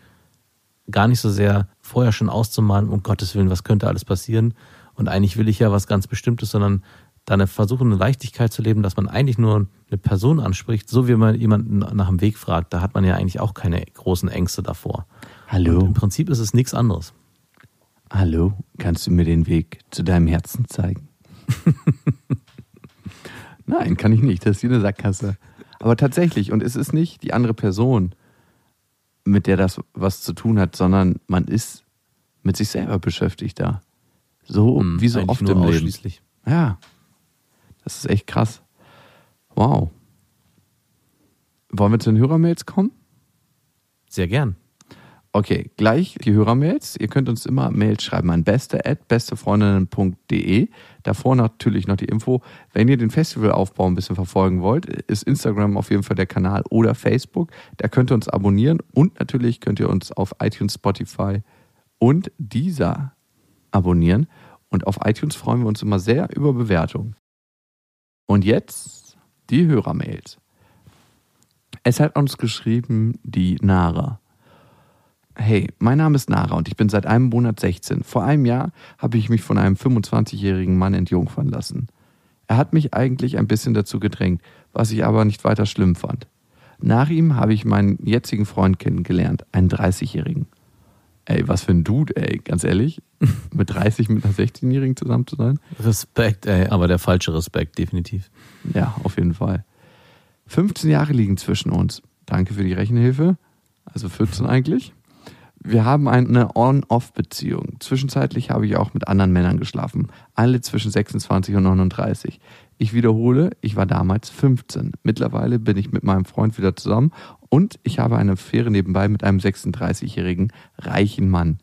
gar nicht so sehr vorher schon auszumalen, um Gottes Willen, was könnte alles passieren. Und eigentlich will ich ja was ganz Bestimmtes, sondern dann versuchen, eine Leichtigkeit zu leben, dass man eigentlich nur eine Person anspricht, so wie man jemanden nach dem Weg fragt. Da hat man ja eigentlich auch keine großen Ängste davor. Hallo. Und Im Prinzip ist es nichts anderes. Hallo, kannst du mir den Weg zu deinem Herzen zeigen? Nein, kann ich nicht. Das ist wie eine Sackgasse. Aber tatsächlich, und es ist nicht die andere Person, mit der das was zu tun hat, sondern man ist mit sich selber beschäftigt da. So hm, wie so oft im Leben. Ja. Das ist echt krass. Wow. Wollen wir zu den Hörermails kommen? Sehr gern. Okay, gleich die Hörermails. Ihr könnt uns immer Mails schreiben an beste.bestefreundinnen.de. Davor natürlich noch die Info. Wenn ihr den Festivalaufbau ein bisschen verfolgen wollt, ist Instagram auf jeden Fall der Kanal oder Facebook. Da könnt ihr uns abonnieren und natürlich könnt ihr uns auf iTunes, Spotify und dieser abonnieren. Und auf iTunes freuen wir uns immer sehr über Bewertungen. Und jetzt die Hörermails. Es hat uns geschrieben die Nara. Hey, mein Name ist Nara und ich bin seit einem Monat 16. Vor einem Jahr habe ich mich von einem 25-jährigen Mann entjungfern lassen. Er hat mich eigentlich ein bisschen dazu gedrängt, was ich aber nicht weiter schlimm fand. Nach ihm habe ich meinen jetzigen Freund kennengelernt, einen 30-jährigen. Ey, was für ein Dude, ey, ganz ehrlich. Mit 30 mit einer 16-Jährigen zusammen zu sein? Respekt, ey, aber der falsche Respekt, definitiv. Ja, auf jeden Fall. 15 Jahre liegen zwischen uns. Danke für die Rechenhilfe. Also 14 eigentlich wir haben eine On-Off-Beziehung. Zwischenzeitlich habe ich auch mit anderen Männern geschlafen. Alle zwischen 26 und 39. Ich wiederhole, ich war damals 15. Mittlerweile bin ich mit meinem Freund wieder zusammen und ich habe eine Affäre nebenbei mit einem 36-jährigen reichen Mann.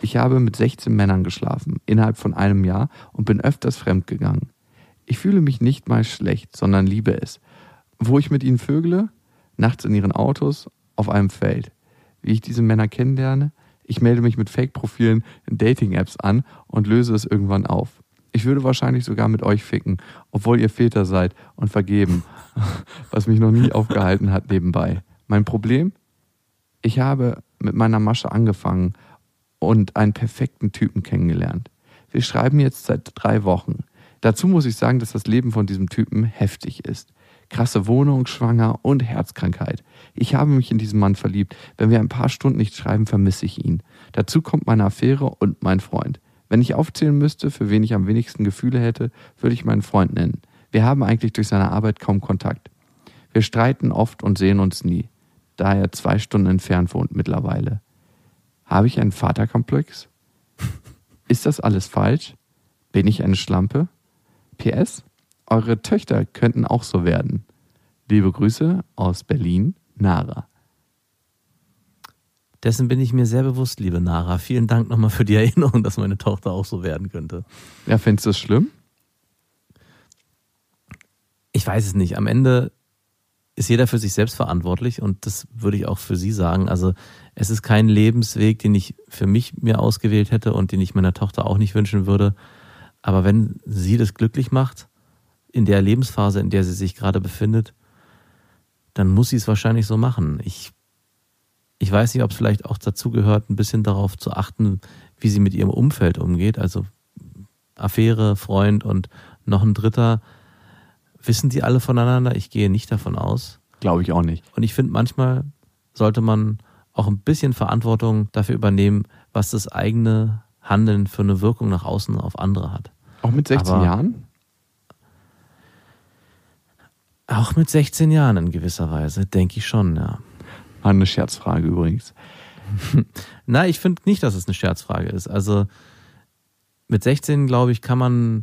Ich habe mit 16 Männern geschlafen, innerhalb von einem Jahr und bin öfters fremdgegangen. Ich fühle mich nicht mal schlecht, sondern liebe es. Wo ich mit ihnen vögle? Nachts in ihren Autos, auf einem Feld wie ich diese Männer kennenlerne. Ich melde mich mit Fake-Profilen in Dating-Apps an und löse es irgendwann auf. Ich würde wahrscheinlich sogar mit euch ficken, obwohl ihr Väter seid und vergeben, was mich noch nie aufgehalten hat nebenbei. Mein Problem? Ich habe mit meiner Masche angefangen und einen perfekten Typen kennengelernt. Wir schreiben jetzt seit drei Wochen. Dazu muss ich sagen, dass das Leben von diesem Typen heftig ist krasse Wohnung, schwanger und Herzkrankheit. Ich habe mich in diesen Mann verliebt. Wenn wir ein paar Stunden nicht schreiben, vermisse ich ihn. Dazu kommt meine Affäre und mein Freund. Wenn ich aufzählen müsste, für wen ich am wenigsten Gefühle hätte, würde ich meinen Freund nennen. Wir haben eigentlich durch seine Arbeit kaum Kontakt. Wir streiten oft und sehen uns nie, da er zwei Stunden entfernt wohnt mittlerweile. Habe ich einen Vaterkomplex? Ist das alles falsch? Bin ich eine Schlampe? PS? Eure Töchter könnten auch so werden. Liebe Grüße aus Berlin, Nara. Dessen bin ich mir sehr bewusst, liebe Nara. Vielen Dank nochmal für die Erinnerung, dass meine Tochter auch so werden könnte. Ja, findest du das schlimm? Ich weiß es nicht. Am Ende ist jeder für sich selbst verantwortlich und das würde ich auch für Sie sagen. Also es ist kein Lebensweg, den ich für mich mir ausgewählt hätte und den ich meiner Tochter auch nicht wünschen würde. Aber wenn sie das glücklich macht, in der Lebensphase, in der sie sich gerade befindet, dann muss sie es wahrscheinlich so machen. Ich, ich weiß nicht, ob es vielleicht auch dazu gehört, ein bisschen darauf zu achten, wie sie mit ihrem Umfeld umgeht. Also Affäre, Freund und noch ein Dritter. Wissen die alle voneinander? Ich gehe nicht davon aus. Glaube ich auch nicht. Und ich finde, manchmal sollte man auch ein bisschen Verantwortung dafür übernehmen, was das eigene Handeln für eine Wirkung nach außen auf andere hat. Auch mit 16 Aber- Jahren? Auch mit 16 Jahren in gewisser Weise, denke ich schon, ja. War eine Scherzfrage übrigens. Na, ich finde nicht, dass es eine Scherzfrage ist. Also mit 16, glaube ich, kann man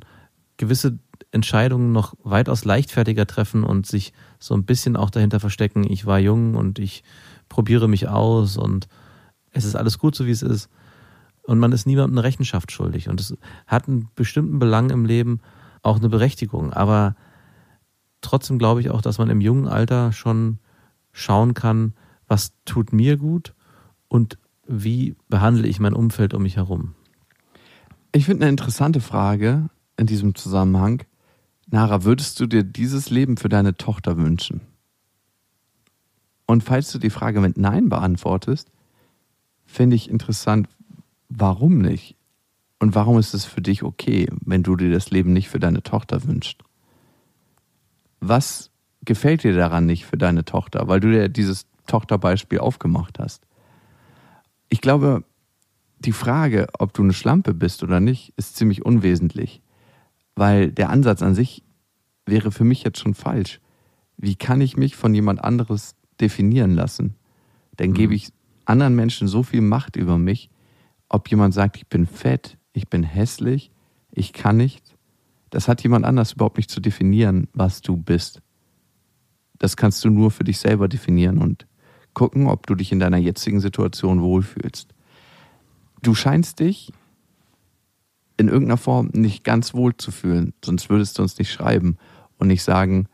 gewisse Entscheidungen noch weitaus leichtfertiger treffen und sich so ein bisschen auch dahinter verstecken, ich war jung und ich probiere mich aus und es ist alles gut, so wie es ist. Und man ist niemandem eine Rechenschaft schuldig. Und es hat einen bestimmten Belang im Leben auch eine Berechtigung. Aber trotzdem glaube ich auch, dass man im jungen Alter schon schauen kann, was tut mir gut und wie behandle ich mein Umfeld um mich herum. Ich finde eine interessante Frage in diesem Zusammenhang. Nara, würdest du dir dieses Leben für deine Tochter wünschen? Und falls du die Frage mit Nein beantwortest, finde ich interessant, warum nicht? Und warum ist es für dich okay, wenn du dir das Leben nicht für deine Tochter wünschst? Was gefällt dir daran nicht für deine Tochter, weil du dir dieses Tochterbeispiel aufgemacht hast? Ich glaube, die Frage, ob du eine Schlampe bist oder nicht, ist ziemlich unwesentlich, weil der Ansatz an sich wäre für mich jetzt schon falsch. Wie kann ich mich von jemand anderes definieren lassen? Dann gebe ich anderen Menschen so viel Macht über mich, ob jemand sagt, ich bin fett, ich bin hässlich, ich kann nicht. Das hat jemand anders überhaupt nicht zu definieren, was du bist. Das kannst du nur für dich selber definieren und gucken, ob du dich in deiner jetzigen Situation wohlfühlst du scheinst dich in irgendeiner Form nicht ganz wohl zu fühlen, sonst würdest du uns nicht schreiben und nicht sagen,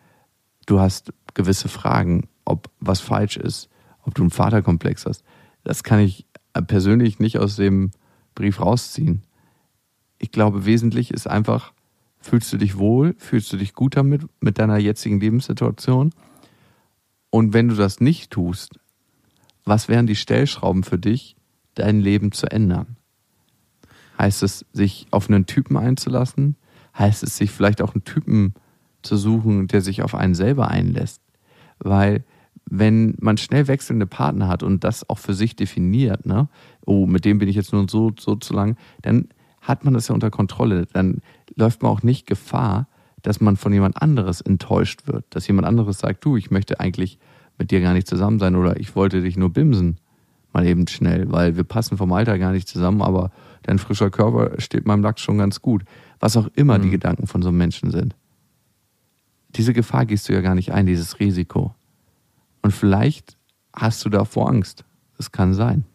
du hast gewisse Fragen, ob was falsch ist, ob du einen Vaterkomplex hast. Das kann ich persönlich nicht aus dem Brief rausziehen. Ich glaube, wesentlich ist einfach, fühlst du dich wohl, fühlst du dich gut damit, mit deiner jetzigen Lebenssituation? Und wenn du das nicht tust, was wären die Stellschrauben für dich, dein Leben zu ändern? Heißt es, sich auf einen Typen einzulassen? Heißt es, sich vielleicht auch einen Typen zu suchen, der sich auf einen selber einlässt? Weil wenn man schnell wechselnde Partner hat und das auch für sich definiert, ne, oh, mit dem bin ich jetzt nur so, so zu lang, dann hat man das ja unter Kontrolle. Dann läuft man auch nicht Gefahr, dass man von jemand anderes enttäuscht wird. Dass jemand anderes sagt, du, ich möchte eigentlich mit dir gar nicht zusammen sein oder ich wollte dich nur bimsen mal eben schnell, weil wir passen vom Alter gar nicht zusammen, aber dein frischer Körper steht meinem Lachs schon ganz gut. Was auch immer die Gedanken von so einem Menschen sind. Diese Gefahr gehst du ja gar nicht ein, dieses Risiko. Und vielleicht hast du davor Angst. Das kann sein.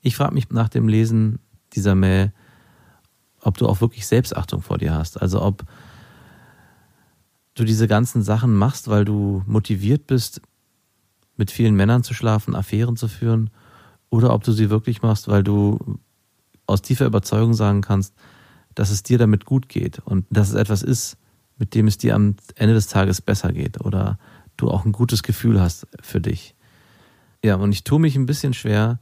Ich frage mich nach dem Lesen dieser Mail, ob du auch wirklich Selbstachtung vor dir hast. Also ob du diese ganzen Sachen machst, weil du motiviert bist, mit vielen Männern zu schlafen, Affären zu führen, oder ob du sie wirklich machst, weil du aus tiefer Überzeugung sagen kannst, dass es dir damit gut geht und dass es etwas ist, mit dem es dir am Ende des Tages besser geht oder du auch ein gutes Gefühl hast für dich. Ja, und ich tue mich ein bisschen schwer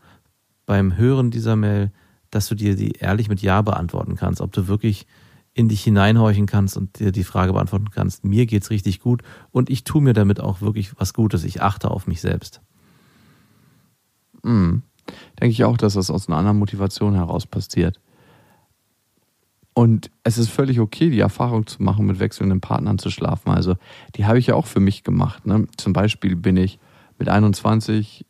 beim Hören dieser Mail, dass du dir die ehrlich mit Ja beantworten kannst, ob du wirklich in dich hineinhorchen kannst und dir die Frage beantworten kannst, mir geht's richtig gut und ich tue mir damit auch wirklich was Gutes, ich achte auf mich selbst. Mhm. Denke ich auch, dass das aus einer anderen Motivation heraus passiert. Und es ist völlig okay, die Erfahrung zu machen, mit wechselnden Partnern zu schlafen. Also, die habe ich ja auch für mich gemacht. Ne? Zum Beispiel bin ich mit 21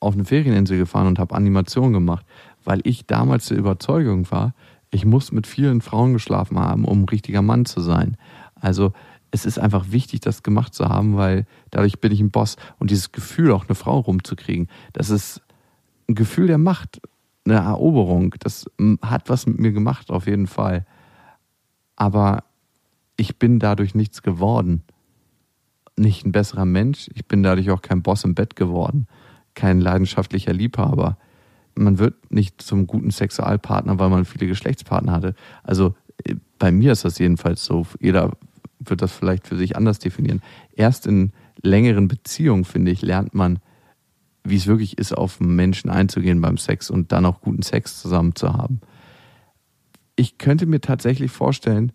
auf eine Ferieninsel gefahren und habe Animation gemacht, weil ich damals der Überzeugung war, ich muss mit vielen Frauen geschlafen haben, um ein richtiger Mann zu sein. Also, es ist einfach wichtig, das gemacht zu haben, weil dadurch bin ich ein Boss. Und dieses Gefühl, auch eine Frau rumzukriegen, das ist ein Gefühl der Macht, eine Eroberung. Das hat was mit mir gemacht, auf jeden Fall. Aber ich bin dadurch nichts geworden. Nicht ein besserer Mensch. Ich bin dadurch auch kein Boss im Bett geworden. Kein leidenschaftlicher Liebhaber. Man wird nicht zum guten Sexualpartner, weil man viele Geschlechtspartner hatte. Also äh, bei mir ist das jedenfalls so. Jeder wird das vielleicht für sich anders definieren. Erst in längeren Beziehungen, finde ich, lernt man, wie es wirklich ist, auf einen Menschen einzugehen beim Sex und dann auch guten Sex zusammen zu haben. Ich könnte mir tatsächlich vorstellen,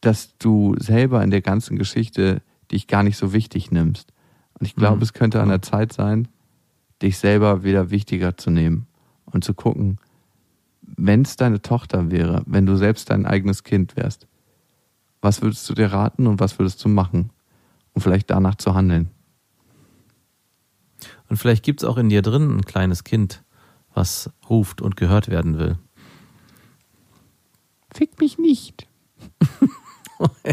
dass du selber in der ganzen Geschichte dich gar nicht so wichtig nimmst. Und ich glaube, mhm. es könnte an der Zeit sein, dich selber wieder wichtiger zu nehmen und zu gucken, wenn es deine Tochter wäre, wenn du selbst dein eigenes Kind wärst, was würdest du dir raten und was würdest du machen, um vielleicht danach zu handeln? Und vielleicht gibt es auch in dir drin ein kleines Kind, was ruft und gehört werden will. Fick mich nicht.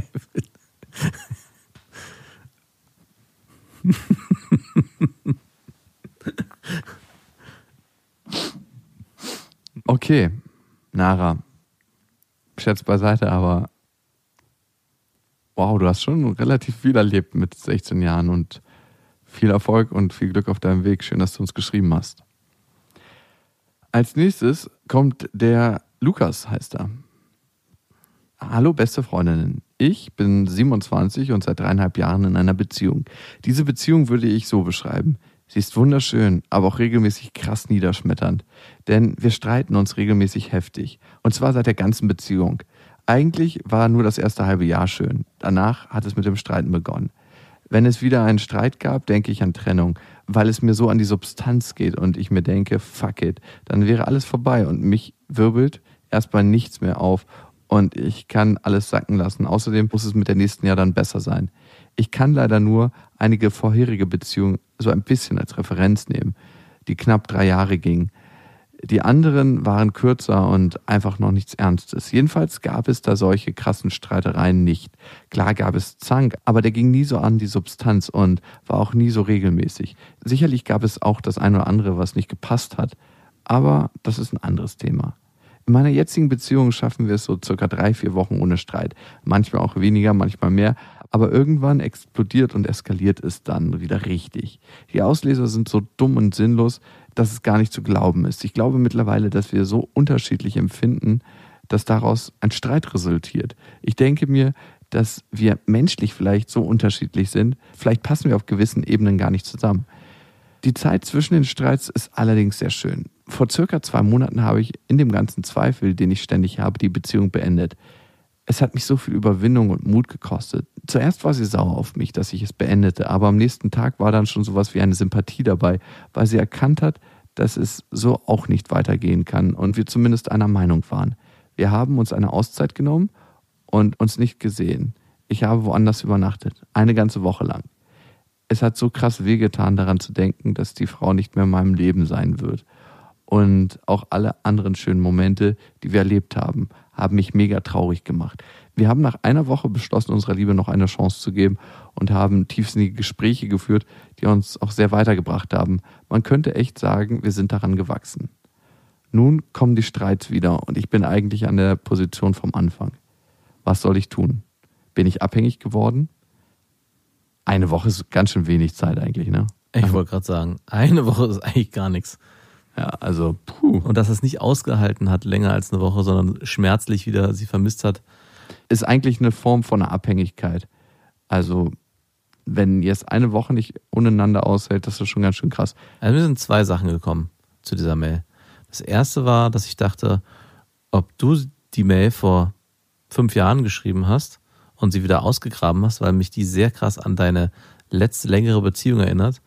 okay, Nara. Scherz beiseite, aber wow, du hast schon relativ viel erlebt mit 16 Jahren und viel Erfolg und viel Glück auf deinem Weg. Schön, dass du uns geschrieben hast. Als nächstes kommt der Lukas, heißt er. Hallo, beste Freundinnen. Ich bin 27 und seit dreieinhalb Jahren in einer Beziehung. Diese Beziehung würde ich so beschreiben. Sie ist wunderschön, aber auch regelmäßig krass niederschmetternd. Denn wir streiten uns regelmäßig heftig. Und zwar seit der ganzen Beziehung. Eigentlich war nur das erste halbe Jahr schön. Danach hat es mit dem Streiten begonnen. Wenn es wieder einen Streit gab, denke ich an Trennung, weil es mir so an die Substanz geht und ich mir denke, fuck it, dann wäre alles vorbei und mich wirbelt erstmal nichts mehr auf und ich kann alles sacken lassen. Außerdem muss es mit der nächsten Jahr dann besser sein. Ich kann leider nur einige vorherige Beziehungen so ein bisschen als Referenz nehmen, die knapp drei Jahre gingen. Die anderen waren kürzer und einfach noch nichts Ernstes. Jedenfalls gab es da solche krassen Streitereien nicht. Klar gab es Zank, aber der ging nie so an die Substanz und war auch nie so regelmäßig. Sicherlich gab es auch das eine oder andere, was nicht gepasst hat, aber das ist ein anderes Thema. In meiner jetzigen Beziehung schaffen wir es so circa drei, vier Wochen ohne Streit. Manchmal auch weniger, manchmal mehr. Aber irgendwann explodiert und eskaliert es dann wieder richtig. Die Auslöser sind so dumm und sinnlos, dass es gar nicht zu glauben ist. Ich glaube mittlerweile, dass wir so unterschiedlich empfinden, dass daraus ein Streit resultiert. Ich denke mir, dass wir menschlich vielleicht so unterschiedlich sind, vielleicht passen wir auf gewissen Ebenen gar nicht zusammen. Die Zeit zwischen den Streits ist allerdings sehr schön. Vor circa zwei Monaten habe ich in dem ganzen Zweifel, den ich ständig habe, die Beziehung beendet. Es hat mich so viel Überwindung und Mut gekostet. Zuerst war sie sauer auf mich, dass ich es beendete, aber am nächsten Tag war dann schon sowas wie eine Sympathie dabei, weil sie erkannt hat, dass es so auch nicht weitergehen kann und wir zumindest einer Meinung waren. Wir haben uns eine Auszeit genommen und uns nicht gesehen. Ich habe woanders übernachtet, eine ganze Woche lang. Es hat so krass wehgetan, daran zu denken, dass die Frau nicht mehr in meinem Leben sein wird. Und auch alle anderen schönen Momente, die wir erlebt haben, haben mich mega traurig gemacht. Wir haben nach einer Woche beschlossen, unserer Liebe noch eine Chance zu geben und haben tiefsinnige Gespräche geführt, die uns auch sehr weitergebracht haben. Man könnte echt sagen, wir sind daran gewachsen. Nun kommen die Streits wieder und ich bin eigentlich an der Position vom Anfang. Was soll ich tun? Bin ich abhängig geworden? Eine Woche ist ganz schön wenig Zeit eigentlich, ne? Ich wollte gerade sagen, eine Woche ist eigentlich gar nichts. Ja, also, puh. Und dass es nicht ausgehalten hat länger als eine Woche, sondern schmerzlich wieder sie vermisst hat. Ist eigentlich eine Form von einer Abhängigkeit. Also, wenn jetzt eine Woche nicht untereinander aushält, das ist schon ganz schön krass. Also mir sind zwei Sachen gekommen zu dieser Mail. Das erste war, dass ich dachte, ob du die Mail vor fünf Jahren geschrieben hast und sie wieder ausgegraben hast, weil mich die sehr krass an deine letzte längere Beziehung erinnert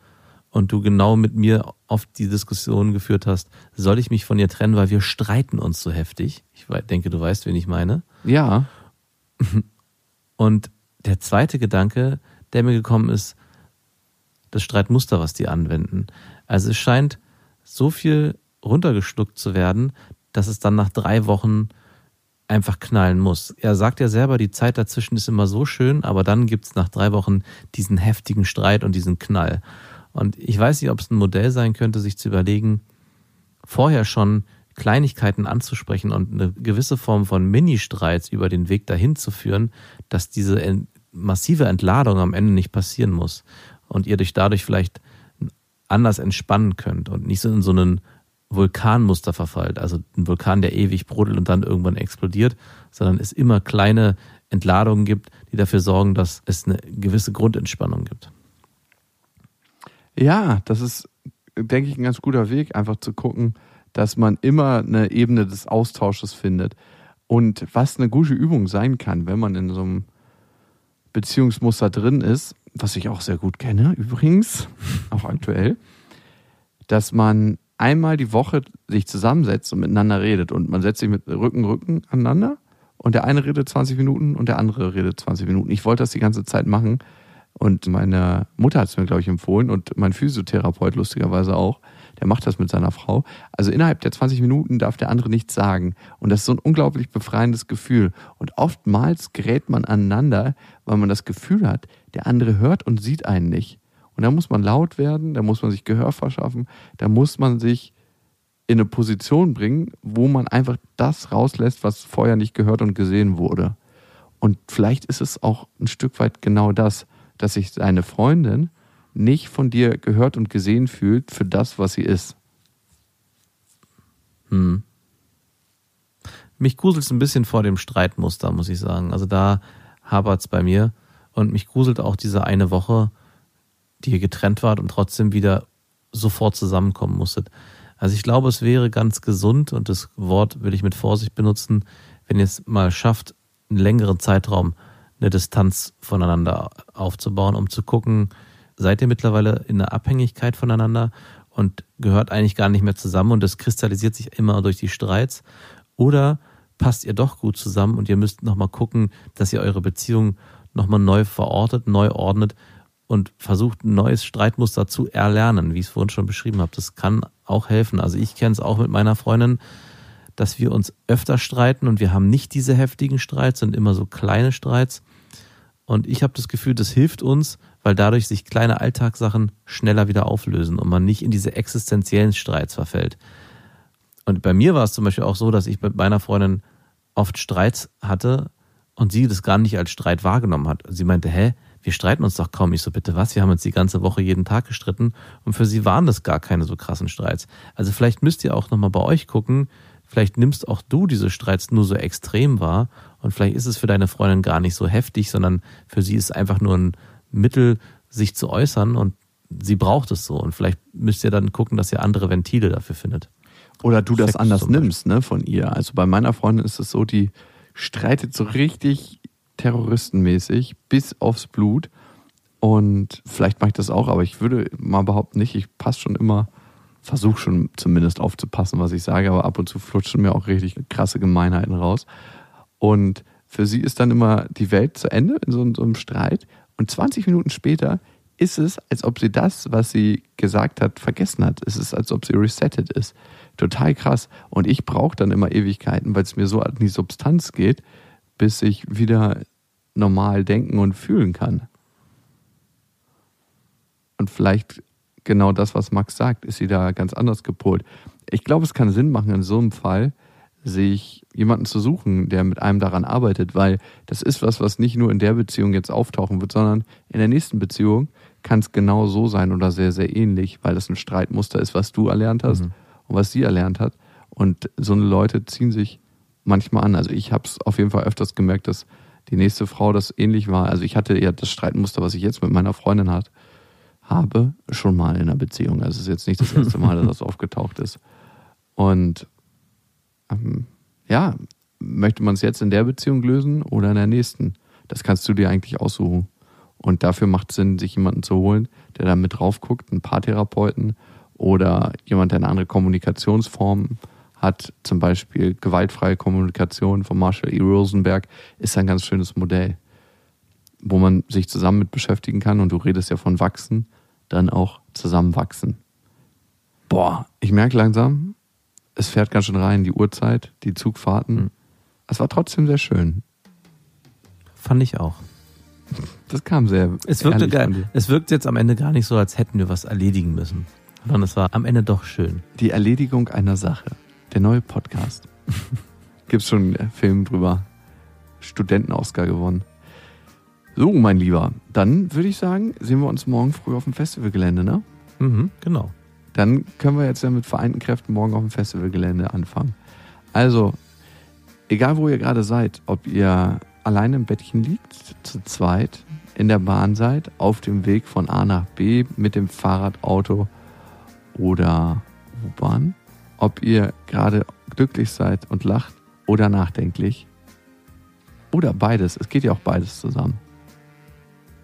und du genau mit mir oft die Diskussion geführt hast, soll ich mich von ihr trennen, weil wir streiten uns so heftig. Ich denke, du weißt, wen ich meine. Ja. Und der zweite Gedanke, der mir gekommen ist, das Streitmuster, was die anwenden. Also es scheint so viel runtergeschluckt zu werden, dass es dann nach drei Wochen einfach knallen muss. Er sagt ja selber, die Zeit dazwischen ist immer so schön, aber dann gibt es nach drei Wochen diesen heftigen Streit und diesen Knall. Und ich weiß nicht, ob es ein Modell sein könnte, sich zu überlegen, vorher schon Kleinigkeiten anzusprechen und eine gewisse Form von Mini-Streits über den Weg dahin zu führen, dass diese massive Entladung am Ende nicht passieren muss und ihr dich dadurch vielleicht anders entspannen könnt und nicht so in so einen Vulkanmuster verfallt, also ein Vulkan, der ewig brodelt und dann irgendwann explodiert, sondern es immer kleine Entladungen gibt, die dafür sorgen, dass es eine gewisse Grundentspannung gibt. Ja, das ist, denke ich, ein ganz guter Weg, einfach zu gucken, dass man immer eine Ebene des Austausches findet. Und was eine gute Übung sein kann, wenn man in so einem Beziehungsmuster drin ist, was ich auch sehr gut kenne übrigens, auch aktuell, dass man einmal die Woche sich zusammensetzt und miteinander redet und man setzt sich mit Rücken, Rücken aneinander und der eine redet 20 Minuten und der andere redet 20 Minuten. Ich wollte das die ganze Zeit machen und meine Mutter hat es mir, glaube ich, empfohlen und mein Physiotherapeut lustigerweise auch der macht das mit seiner Frau. Also innerhalb der 20 Minuten darf der andere nichts sagen. Und das ist so ein unglaublich befreiendes Gefühl. Und oftmals gerät man aneinander, weil man das Gefühl hat, der andere hört und sieht einen nicht. Und da muss man laut werden, da muss man sich Gehör verschaffen, da muss man sich in eine Position bringen, wo man einfach das rauslässt, was vorher nicht gehört und gesehen wurde. Und vielleicht ist es auch ein Stück weit genau das, dass sich seine Freundin nicht von dir gehört und gesehen fühlt für das, was sie ist. Hm. Mich gruselt es ein bisschen vor dem Streitmuster, muss ich sagen. Also da hapert es bei mir. Und mich gruselt auch diese eine Woche, die ihr getrennt wart und trotzdem wieder sofort zusammenkommen musstet. Also ich glaube, es wäre ganz gesund, und das Wort will ich mit Vorsicht benutzen, wenn ihr es mal schafft, einen längeren Zeitraum eine Distanz voneinander aufzubauen, um zu gucken, seid ihr mittlerweile in einer Abhängigkeit voneinander und gehört eigentlich gar nicht mehr zusammen und das kristallisiert sich immer durch die Streits? Oder passt ihr doch gut zusammen und ihr müsst nochmal gucken, dass ihr eure Beziehung nochmal neu verortet, neu ordnet und versucht, ein neues Streitmuster zu erlernen, wie ich es vorhin schon beschrieben habe. Das kann auch helfen. Also ich kenne es auch mit meiner Freundin, dass wir uns öfter streiten und wir haben nicht diese heftigen Streits, sind immer so kleine Streits. Und ich habe das Gefühl, das hilft uns, weil dadurch sich kleine Alltagssachen schneller wieder auflösen und man nicht in diese existenziellen Streits verfällt. Und bei mir war es zum Beispiel auch so, dass ich mit meiner Freundin oft Streits hatte und sie das gar nicht als Streit wahrgenommen hat. Sie meinte, hä, wir streiten uns doch kaum. Ich so, bitte was? Wir haben uns die ganze Woche jeden Tag gestritten und für sie waren das gar keine so krassen Streits. Also vielleicht müsst ihr auch nochmal bei euch gucken, vielleicht nimmst auch du diese Streits nur so extrem wahr und vielleicht ist es für deine Freundin gar nicht so heftig, sondern für sie ist einfach nur ein Mittel, sich zu äußern und sie braucht es so. Und vielleicht müsst ihr dann gucken, dass ihr andere Ventile dafür findet. Oder du das anders nimmst, ne, von ihr. Also bei meiner Freundin ist es so, die streitet so richtig terroristenmäßig bis aufs Blut. Und vielleicht mache ich das auch, aber ich würde mal behaupten nicht. Ich passe schon immer, versuche schon zumindest aufzupassen, was ich sage, aber ab und zu flutschen mir auch richtig krasse Gemeinheiten raus. Und für sie ist dann immer die Welt zu Ende in so, so einem Streit. Und 20 Minuten später ist es, als ob sie das, was sie gesagt hat, vergessen hat. Es ist, als ob sie resettet ist. Total krass. Und ich brauche dann immer Ewigkeiten, weil es mir so an die Substanz geht, bis ich wieder normal denken und fühlen kann. Und vielleicht genau das, was Max sagt, ist sie da ganz anders gepolt. Ich glaube, es kann Sinn machen in so einem Fall, sich jemanden zu suchen, der mit einem daran arbeitet, weil das ist was, was nicht nur in der Beziehung jetzt auftauchen wird, sondern in der nächsten Beziehung kann es genau so sein oder sehr, sehr ähnlich, weil das ein Streitmuster ist, was du erlernt hast mhm. und was sie erlernt hat. Und so eine Leute ziehen sich manchmal an. Also ich habe es auf jeden Fall öfters gemerkt, dass die nächste Frau das ähnlich war. Also ich hatte ja das Streitmuster, was ich jetzt mit meiner Freundin hat, habe, schon mal in einer Beziehung. Also es ist jetzt nicht das erste Mal, dass das aufgetaucht ist. Und ähm, ja, möchte man es jetzt in der Beziehung lösen oder in der nächsten? Das kannst du dir eigentlich aussuchen. Und dafür macht es Sinn, sich jemanden zu holen, der da mit drauf guckt, einen Paartherapeuten oder jemand, der eine andere Kommunikationsform hat, zum Beispiel gewaltfreie Kommunikation von Marshall E. Rosenberg, ist ein ganz schönes Modell, wo man sich zusammen mit beschäftigen kann und du redest ja von wachsen, dann auch zusammenwachsen. Boah, ich merke langsam, es fährt ganz schön rein, die Uhrzeit, die Zugfahrten. Mhm. Es war trotzdem sehr schön. Fand ich auch. Das kam sehr. Es wirkte geil. Es wirkt jetzt am Ende gar nicht so, als hätten wir was erledigen müssen. Sondern es war am Ende doch schön. Die Erledigung einer Sache. Der neue Podcast. Gibt's schon einen Film drüber. Studenten-Oscar gewonnen. So, mein Lieber, dann würde ich sagen, sehen wir uns morgen früh auf dem Festivalgelände, ne? Mhm, genau. Dann können wir jetzt ja mit vereinten Kräften morgen auf dem Festivalgelände anfangen. Also, egal wo ihr gerade seid, ob ihr alleine im Bettchen liegt, zu zweit, in der Bahn seid, auf dem Weg von A nach B mit dem Fahrrad, Auto oder U-Bahn, ob ihr gerade glücklich seid und lacht oder nachdenklich oder beides. Es geht ja auch beides zusammen.